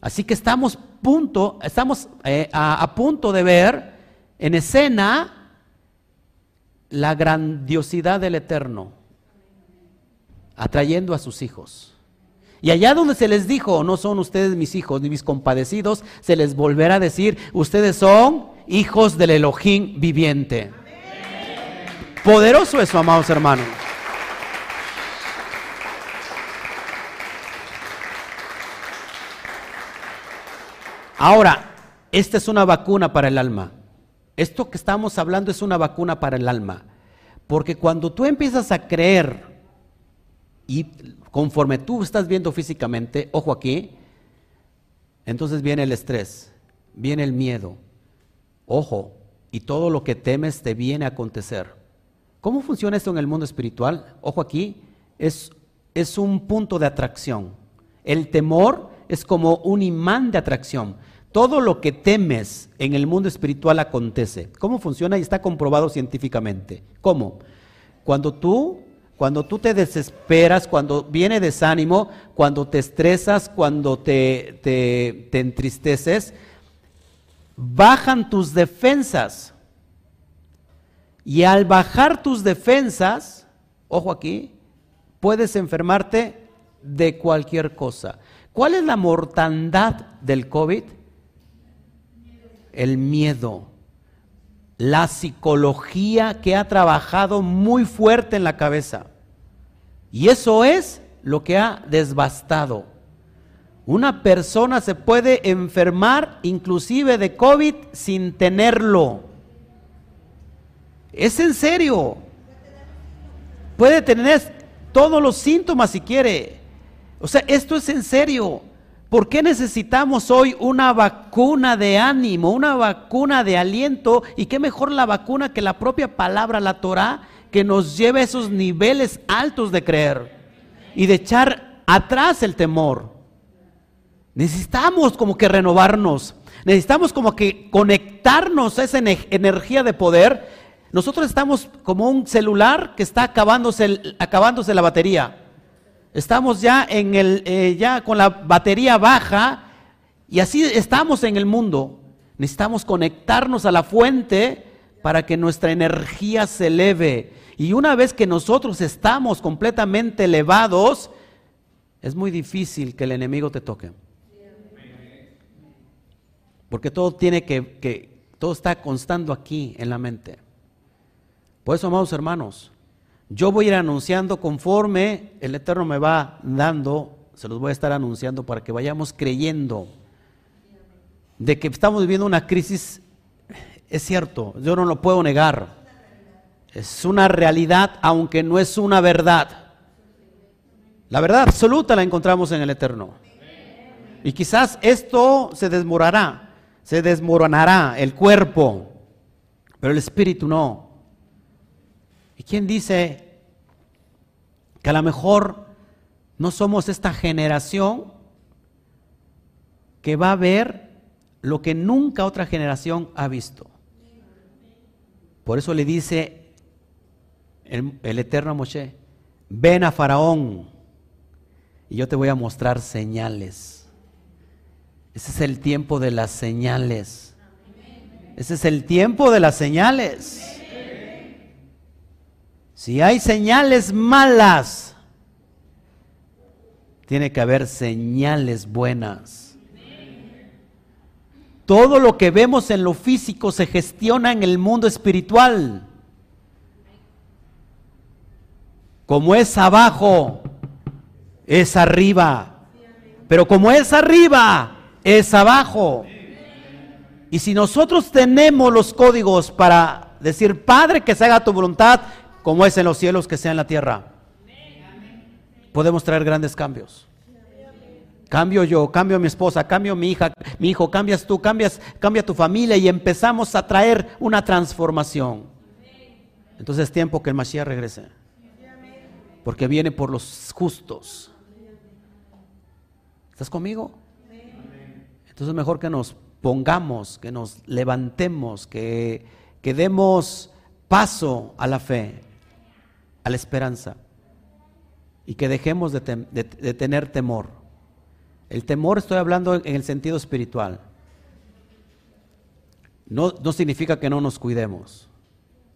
Así que estamos, punto, estamos eh, a, punto de ver en escena la grandiosidad del Eterno, atrayendo a sus hijos. Y allá donde se les dijo, no son ustedes mis hijos ni mis compadecidos, se les volverá a decir, ustedes son hijos del Elohim viviente. Poderoso eso, amados hermanos. Ahora, esta es una vacuna para el alma. Esto que estamos hablando es una vacuna para el alma. Porque cuando tú empiezas a creer y conforme tú estás viendo físicamente, ojo aquí, entonces viene el estrés, viene el miedo, ojo, y todo lo que temes te viene a acontecer. ¿Cómo funciona esto en el mundo espiritual? Ojo aquí, es, es un punto de atracción. El temor es como un imán de atracción. Todo lo que temes en el mundo espiritual acontece. ¿Cómo funciona? Y está comprobado científicamente. ¿Cómo? Cuando tú, cuando tú te desesperas, cuando viene desánimo, cuando te estresas, cuando te, te, te entristeces, bajan tus defensas. Y al bajar tus defensas, ojo aquí, puedes enfermarte de cualquier cosa. ¿Cuál es la mortandad del COVID? el miedo, la psicología que ha trabajado muy fuerte en la cabeza. Y eso es lo que ha desbastado. Una persona se puede enfermar inclusive de COVID sin tenerlo. Es en serio. Puede tener todos los síntomas si quiere. O sea, esto es en serio. ¿Por qué necesitamos hoy una vacuna de ánimo, una vacuna de aliento? ¿Y qué mejor la vacuna que la propia palabra, la Torah, que nos lleve a esos niveles altos de creer y de echar atrás el temor? Necesitamos como que renovarnos, necesitamos como que conectarnos a esa energía de poder. Nosotros estamos como un celular que está acabándose, la batería. Estamos ya, en el, eh, ya con la batería baja y así estamos en el mundo. Necesitamos conectarnos a la fuente para que nuestra energía se eleve. Y una vez que nosotros estamos completamente elevados, es muy difícil que el enemigo te toque. Porque todo tiene que, que todo está constando aquí en la mente. Por eso, amados hermanos, yo voy a ir anunciando conforme el Eterno me va dando, se los voy a estar anunciando para que vayamos creyendo de que estamos viviendo una crisis, es cierto, yo no lo puedo negar. Es una realidad, aunque no es una verdad. La verdad absoluta la encontramos en el Eterno. Y quizás esto se desmoronará, se desmoronará el cuerpo, pero el espíritu no. ¿Y quién dice que a lo mejor no somos esta generación que va a ver lo que nunca otra generación ha visto? Por eso le dice el, eterno Moshe, ven a Faraón y yo te voy a mostrar señales. Ese es el tiempo de las señales. Ese es el tiempo de las señales. Si hay señales malas, tiene que haber señales buenas. Todo lo que vemos en lo físico se gestiona en el mundo espiritual. Como es abajo, es arriba. Pero como es arriba, es abajo. Y si nosotros tenemos los códigos para decir, Padre, que se haga tu voluntad, como es en los cielos, que sea en la tierra, podemos traer grandes cambios. Cambio yo, cambio mi esposa, cambio mi hija, mi hijo, cambias tú, cambias, cambia tu familia y empezamos a traer una transformación. Entonces es tiempo que el Mashiach regrese. Porque viene por los justos. ¿Estás conmigo? Entonces es mejor que nos pongamos, que nos levantemos, que, que demos paso a la fe, a la esperanza y que dejemos de, tener temor. El temor estoy hablando en el sentido espiritual. No, no significa que no nos cuidemos.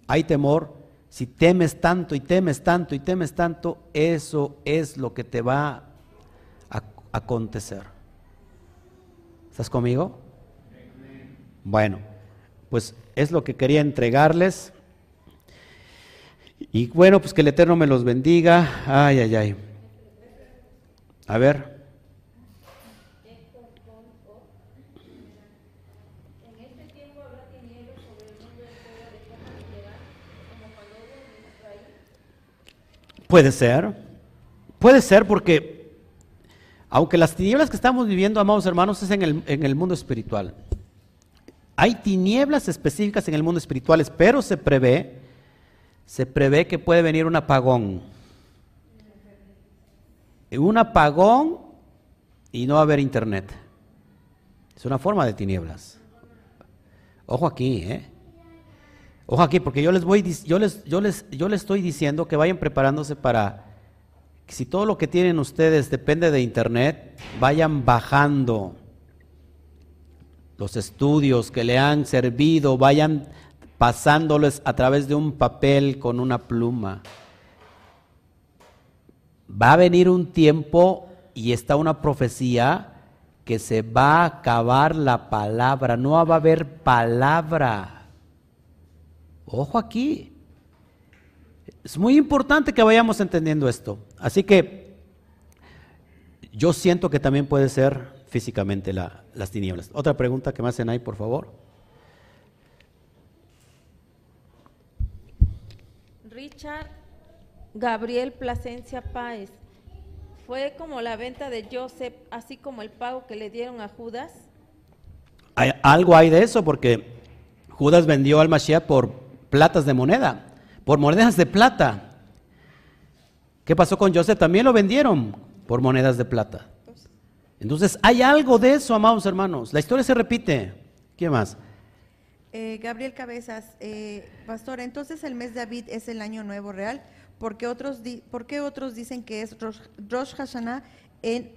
Hay temor. Si temes tanto y temes tanto y temes tanto, eso es lo que te va a acontecer. ¿Estás conmigo? Bueno, pues es lo que quería entregarles. Y bueno, pues que el Eterno me los bendiga. Ay, ay, ay. A ver. Puede ser, puede ser porque, aunque las tinieblas que estamos viviendo, amados hermanos, es en el, en el mundo espiritual. Hay tinieblas específicas en el mundo espiritual, pero se prevé se prevé que puede venir un apagón. Un apagón y no va a haber internet. Es una forma de tinieblas. Ojo aquí, ¿eh? Ojo aquí, porque yo les voy, yo les, yo les, yo les estoy diciendo que vayan preparándose para si todo lo que tienen ustedes depende de internet, vayan bajando los estudios que le han servido, vayan pasándoles a través de un papel con una pluma. Va a venir un tiempo y está una profecía que se va a acabar la palabra, no va a haber palabra. Ojo aquí. Es muy importante que vayamos entendiendo esto. Así que yo siento que también puede ser físicamente las tinieblas. Otra pregunta que me hacen ahí, por favor. Richard Gabriel Plasencia Páez. ¿Fue como la venta de Joseph, así como el pago que le dieron a Judas? Hay, algo hay de eso, porque Judas vendió al Mashiach por platas de moneda, por monedas de plata. ¿Qué pasó con Joseph? También lo vendieron por monedas de plata. Entonces, hay algo de eso, amados hermanos. La historia se repite. ¿Qué más? Eh, Gabriel Cabezas, eh, pastor, entonces el mes de David es el año nuevo real, porque otros, ¿por qué otros dicen que es Rosh, Hashanah en,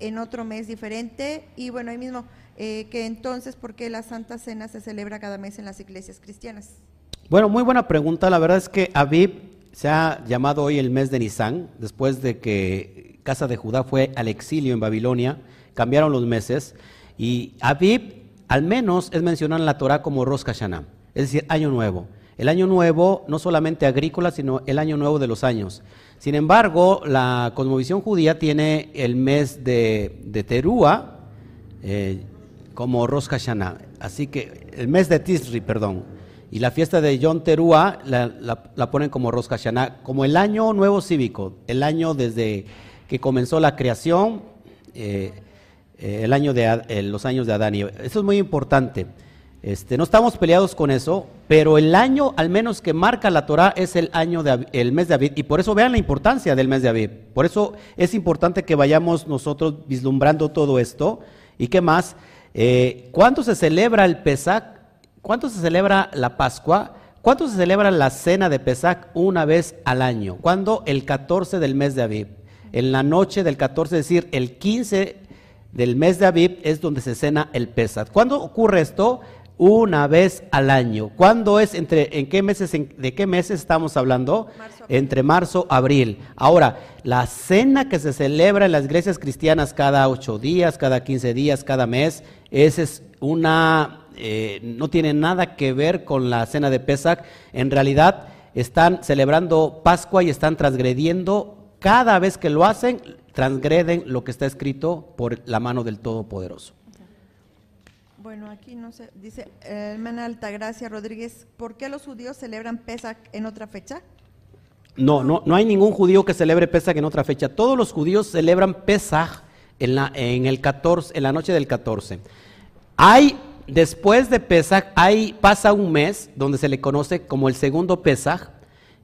en otro mes diferente? Y bueno, ahí mismo, eh, que entonces, ¿por qué la Santa Cena se celebra cada mes en las iglesias cristianas? Bueno, muy buena pregunta. La verdad es que Aviv se ha llamado hoy el mes de Nisan, después de que Casa de Judá fue al exilio en Babilonia, cambiaron los meses, y Aviv al menos es mencionado en la Torah como Rosh Hashanah, es decir, año nuevo. El año nuevo, no solamente agrícola, sino el año nuevo de los años. Sin embargo, la cosmovisión judía tiene el mes de, de Terúa eh, como Rosh Hashanah, así que el mes de Tisri, perdón, y la fiesta de Yom Terúa la, ponen como Rosh Hashanah, como el año nuevo cívico, el año desde que comenzó la creación. Eh, eh, el año de, los años de Adán y Eso es muy importante. Este, no estamos peleados con eso, pero el año al menos que marca la Torah es el año de el mes de Aviv y por eso vean la importancia del mes de Aviv. Por eso es importante que vayamos nosotros vislumbrando todo esto y qué más. Eh, ¿Cuándo se celebra el Pesach? ¿Cuánto se celebra la Pascua? ¿Cuánto se celebra la cena de Pesach una vez al año? ¿Cuándo? El 14 del mes de Aviv. En la noche del 14, es decir, el 15 del mes de Aviv es donde se cena el Pesach. ¿Cuándo ocurre esto? una vez al año. ¿Cuándo es? Entre, ¿En qué meses? en- ¿De qué meses estamos hablando? Marzo. Entre marzo, abril. Ahora, la cena que se celebra en las iglesias cristianas cada ocho días, cada quince días, cada mes, esa es una, eh, no tiene nada que ver con la cena de Pesach. En realidad, están celebrando Pascua y están transgrediendo, cada vez que lo hacen, transgreden lo que está escrito por la mano del Todopoderoso. Bueno, aquí no sé, dice eh, hermana Altagracia Rodríguez, ¿por qué los judíos celebran Pesach en otra fecha? No, no, no hay ningún judío que celebre Pesach en otra fecha. Todos los judíos celebran Pesach en la, en el 14, en la noche del 14. Hay, después de Pesach, hay, pasa un mes donde se le conoce como el segundo Pesach,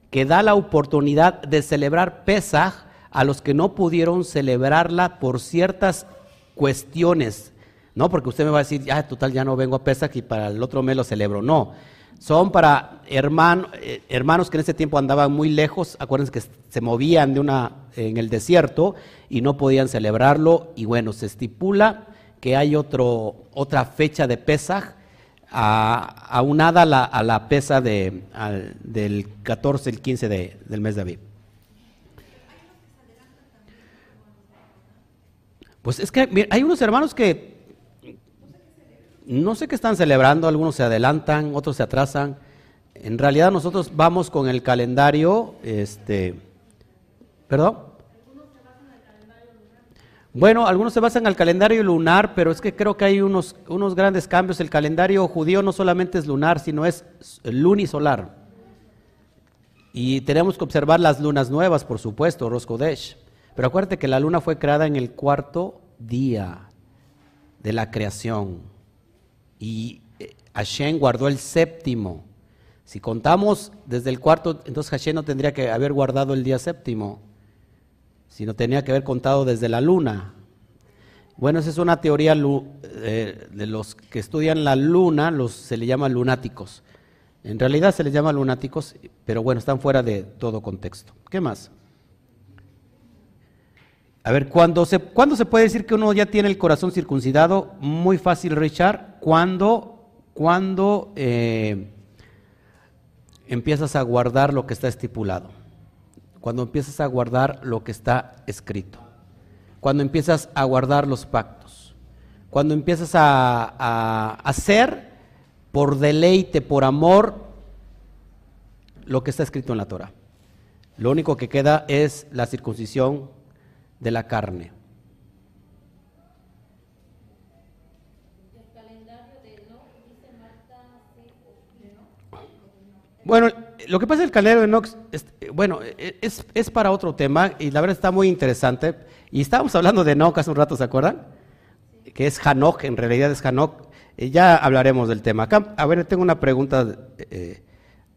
que da la oportunidad de celebrar Pesach a los que no pudieron celebrarla por ciertas cuestiones. No, porque usted me va a decir, ah, total, ya no vengo a Pesach y para el otro mes lo celebro. No, son para eh, hermanos que en ese tiempo andaban muy lejos, acuérdense que se movían de una, en el desierto y no podían celebrarlo. Y bueno, se estipula que hay otro, otra fecha de Pesach a- aunada a la, a pesa de, al- del 14, el 15 de- del mes de Aviv. Pues es que mira, hay unos hermanos que no sé qué están celebrando, algunos se adelantan, otros se atrasan. En realidad nosotros vamos con el calendario, este, ¿perdón? Bueno, algunos se basan al calendario lunar, pero es que creo que hay unos, unos grandes cambios. El calendario judío no solamente es lunar, sino es lunisolar. Y tenemos que observar las lunas nuevas, por supuesto, Rosh Kodesh. Pero acuérdate que la luna fue creada en el cuarto día de la creación. Y eh, Hashem guardó el séptimo. Si contamos desde el cuarto, entonces Hashem no tendría que haber guardado el día séptimo, sino tenía que haber contado desde la luna. Bueno, esa es una teoría eh, de los que estudian la luna, los, se le llama lunáticos. En realidad se les llama lunáticos, pero bueno, están fuera de todo contexto. ¿Qué más? A ver, ¿cuándo se, ¿cuándo se puede decir que uno ya tiene el corazón circuncidado? Muy fácil, Richard. Cuando, cuando eh, empiezas a guardar lo que está estipulado. Cuando empiezas a guardar lo que está escrito. Cuando empiezas a guardar los pactos. Cuando empiezas a, a hacer por deleite, por amor, lo que está escrito en la Torah. Lo único que queda es la circuncisión de la carne. Bueno, lo que pasa en el calendario de Nox, es, bueno, es, es para otro tema y la verdad está muy interesante. Y estábamos hablando de Enoch hace un rato, ¿se acuerdan? Que es Hanok, en realidad es Hanok. Eh, ya hablaremos del tema. Acá, a ver, tengo una pregunta, eh,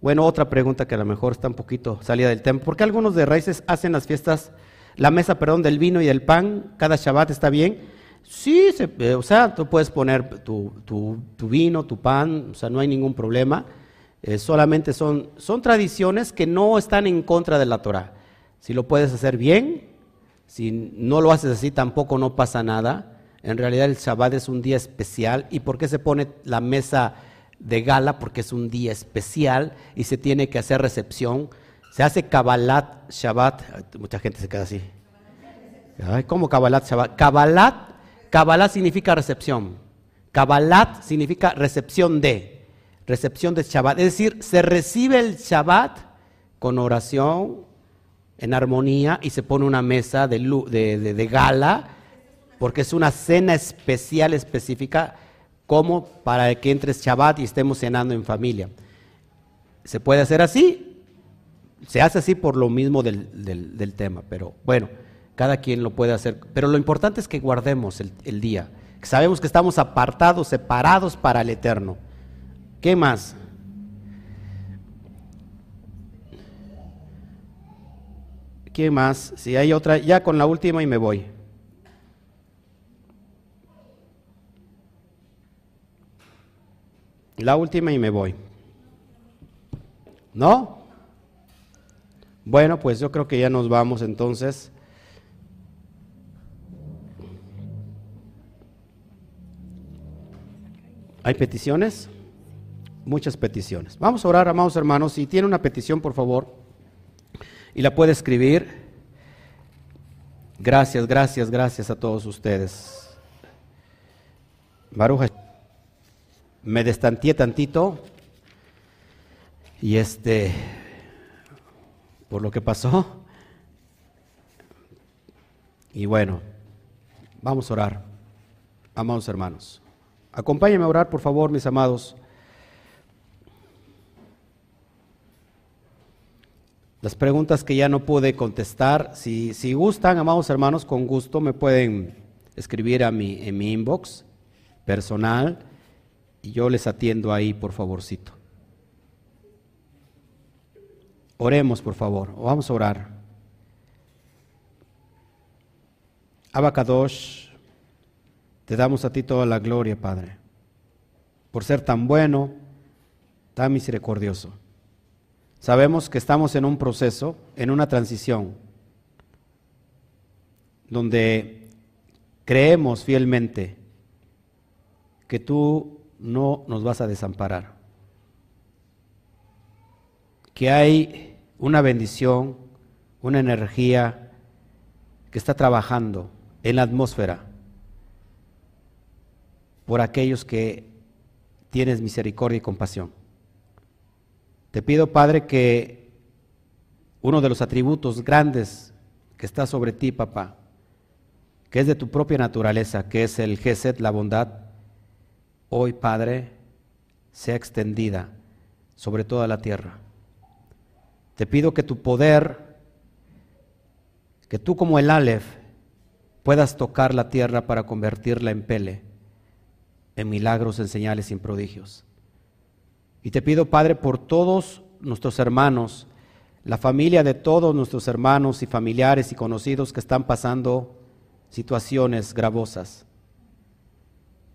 bueno, otra pregunta que a lo mejor está un poquito salida del tema. ¿Por qué algunos de raíces hacen las fiestas, la mesa, perdón, del vino y del pan cada Shabbat? ¿Está bien? Sí, se- eh, o sea, tú puedes poner tu, tu- tu vino, tu pan, o sea, no hay ningún problema. Eh, solamente son, son tradiciones que no están en contra de la Torah. Si lo puedes hacer bien, si no lo haces así tampoco no pasa nada. En realidad el Shabbat es un día especial. ¿Y por qué se pone la mesa de gala? Porque es un día especial y se tiene que hacer recepción. Se hace Kabbalat Shabbat. Mucha gente se queda así. ¿Cómo Kabbalat Shabbat? Kabbalat, Kabbalat significa recepción. Kabbalat significa recepción de. Recepción de Shabbat. Es decir, se recibe el Shabbat con oración, en armonía, y se pone una mesa de, de- gala, porque es una cena especial, específica, como para que entres Shabbat y estemos cenando en familia. ¿Se puede hacer así? Se hace así por lo mismo del, tema, pero bueno, cada quien lo puede hacer. Pero lo importante es que guardemos el, el día. Sabemos que estamos apartados, separados para el eterno. ¿Qué más? ¿Qué más? Si hay otra, ya con la última y me voy. La última y me voy. ¿No? Bueno, pues yo creo que ya nos vamos entonces. ¿Hay peticiones? Muchas peticiones. Vamos a orar, amados hermanos. Si tiene una petición, por favor, y la puede escribir. Gracias, gracias, gracias a todos ustedes. Baruja, me destanteé tantito y este, por lo que pasó. Y bueno, vamos a orar, amados hermanos. Acompáñenme a orar, por favor, mis amados. Las preguntas que ya no pude contestar, si, gustan, amados hermanos, con gusto me pueden escribir a mi, en mi inbox personal y yo les atiendo ahí, por favorcito. Oremos, por favor, vamos a orar. Abacadosh, te damos a ti toda la gloria, Padre, por ser tan bueno, tan misericordioso. Sabemos que estamos en un proceso, en una transición, donde creemos fielmente que tú no nos vas a desamparar, que hay una bendición, una energía que está trabajando en la atmósfera por aquellos que tienes misericordia y compasión. Te pido, Padre, que uno de los atributos grandes que está sobre ti, papá, que es de tu propia naturaleza, que es el Geset, la bondad, hoy, Padre, sea extendida sobre toda la tierra. Te pido que tu poder, que tú como el Aleph, puedas tocar la tierra para convertirla en pele, en milagros, en señales en prodigios. Y te pido, Padre, por todos nuestros hermanos, la familia de todos nuestros hermanos y familiares y conocidos que están pasando situaciones gravosas.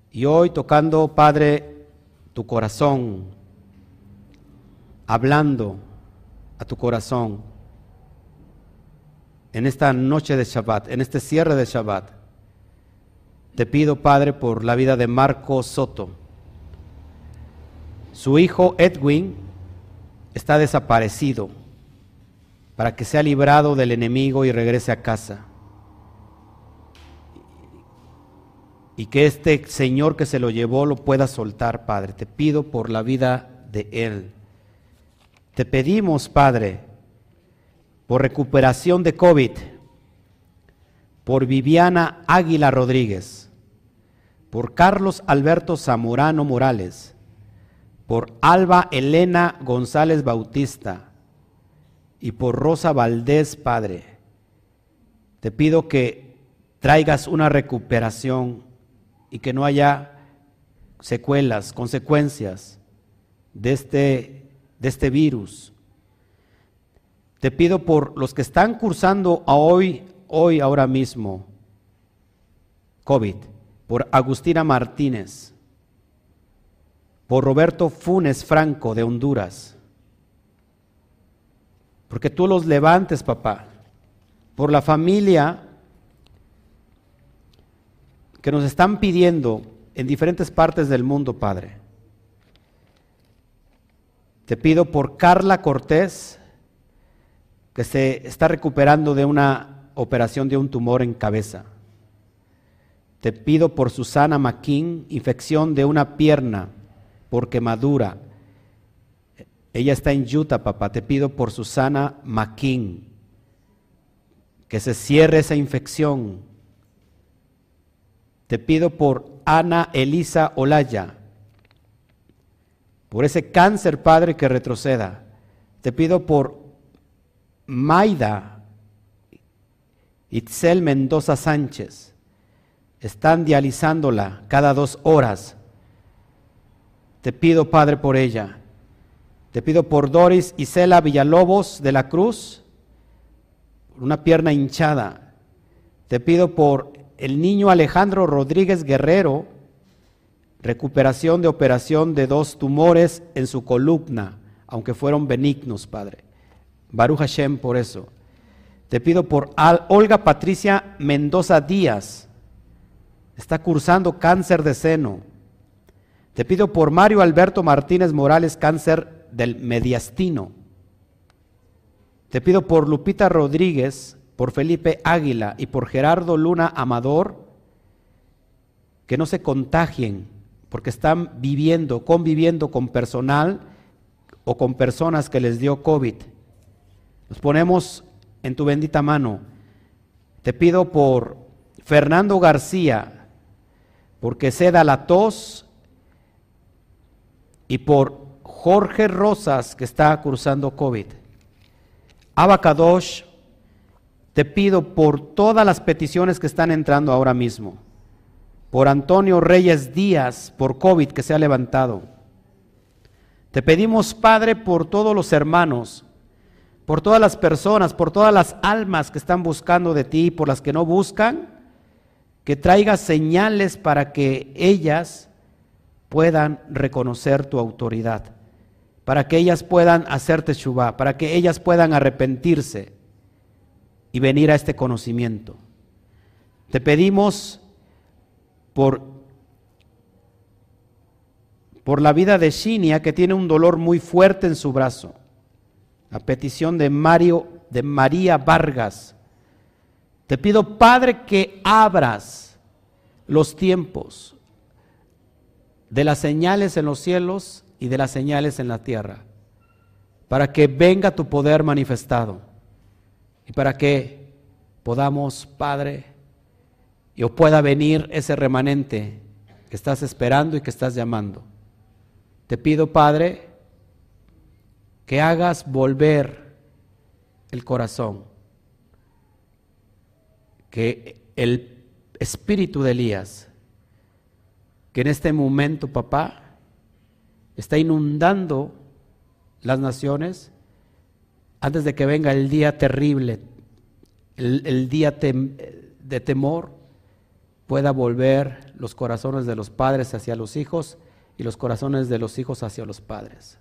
Y hoy tocando, Padre, tu corazón, hablando a tu corazón en esta noche de Shabbat, en este cierre de Shabbat, te pido, Padre, por la vida de Marco Soto su hijo Edwin está desaparecido para que sea librado del enemigo y regrese a casa. Y que este Señor que se lo llevó lo pueda soltar, Padre. Te pido por la vida de Él. Te pedimos, Padre, por recuperación de COVID, por Viviana Águila Rodríguez, por Carlos Alberto Zamorano Morales, por Alba Elena González Bautista y por Rosa Valdés, Padre. Te pido que traigas una recuperación y que no haya secuelas, consecuencias de este, de este virus. Te pido por los que están cursando a hoy, hoy, ahora mismo, COVID, por Agustina Martínez, por Roberto Funes Franco de Honduras. Porque tú los levantes, papá, por la familia que nos están pidiendo en diferentes partes del mundo, Padre. Te pido por Carla Cortés, que se está recuperando de una operación de un tumor en cabeza. Te pido por Susana Maquín, infección de una pierna por quemadura. Ella está en Utah, papá. Te pido por Susana Maquín que se cierre esa infección. Te pido por Ana Elisa Olaya, por ese cáncer, Padre, que retroceda. Te pido por Maida Itzel Mendoza Sánchez. Están dializándola cada dos horas te pido, Padre, por ella. Te pido por Doris Isela Villalobos de la Cruz, una pierna hinchada. Te pido por el niño Alejandro Rodríguez Guerrero, recuperación de operación de dos tumores en su columna, aunque fueron benignos, Padre. Baruch Hashem por eso. Te pido por Olga Patricia Mendoza Díaz, está cursando cáncer de seno Te pido por Mario Alberto Martínez Morales, cáncer del mediastino. Te pido por Lupita Rodríguez, por Felipe Águila y por Gerardo Luna Amador, que no se contagien, porque están viviendo, conviviendo con personal o con personas que les dio COVID. Los ponemos en tu bendita mano. Te pido por Fernando García, porque ceda la tos, y por Jorge Rosas, que está cruzando COVID. Abacadosh, te pido por todas las peticiones que están entrando ahora mismo, por Antonio Reyes Díaz, por COVID que se ha levantado. Te pedimos, Padre, por todos los hermanos, por todas las personas, por todas las almas que están buscando de ti, por las que no buscan, que traigas señales para que ellas puedan reconocer tu autoridad, para que ellas puedan hacerte shubá, para que ellas puedan arrepentirse y venir a este conocimiento. Te pedimos por, por la vida de Shinia, que tiene un dolor muy fuerte en su brazo. A petición de Mario, de María Vargas. Te pido, Padre, que abras los tiempos de las señales en los cielos y de las señales en la tierra, para que venga tu poder manifestado y para que podamos, Padre, y pueda venir ese remanente que estás esperando y que estás llamando. Te pido, Padre, que hagas volver el corazón, que el espíritu de Elías, que en este momento, papá, está inundando las naciones, antes de que venga el día terrible, el, día de temor, pueda volver los corazones de los padres hacia los hijos y los corazones de los hijos hacia los padres.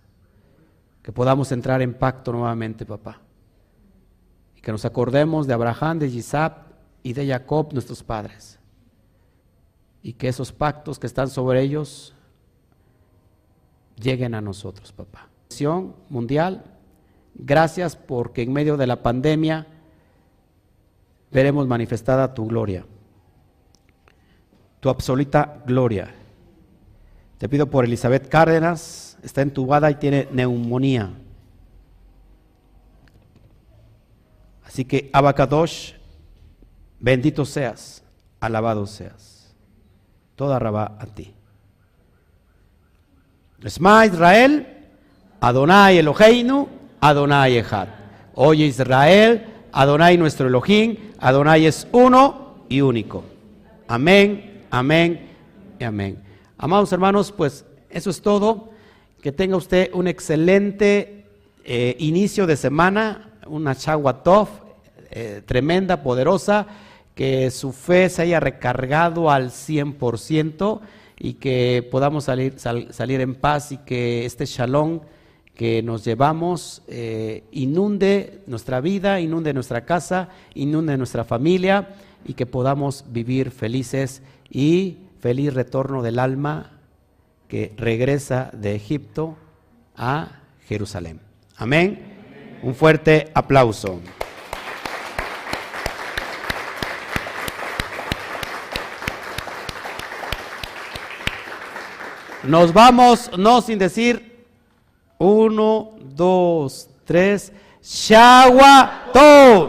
Que podamos entrar en pacto nuevamente, papá. Y que nos acordemos de Abraham, de Isaac y de Jacob, nuestros padres. Y que esos pactos que están sobre ellos lleguen a nosotros, papá. Mundial Gracias porque en medio de la pandemia veremos manifestada tu gloria, tu absoluta gloria. Te pido por Elizabeth Cárdenas, está entubada y tiene neumonía. Así que Abacadosh, bendito seas, alabado seas. Toda rabá a ti. Esma Israel, Adonai Eloheinu, Adonai Echad. Oye Israel, Adonai nuestro Elohim, Adonai es uno y único. Amén, amén y amén. Amados hermanos, pues eso es todo. Que tenga usted un excelente eh, inicio de semana, una Shawatov eh, tremenda, poderosa, que su fe se haya recargado al 100% y que podamos salir, salir en paz y que este shalom que nos llevamos eh, inunde nuestra vida, inunde nuestra casa, inunde nuestra familia y que podamos vivir felices y feliz retorno del alma que regresa de Egipto a Jerusalén. Amén. Un fuerte aplauso. Nos vamos, no sin decir uno, dos, tres. Shawato.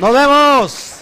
Nos vemos.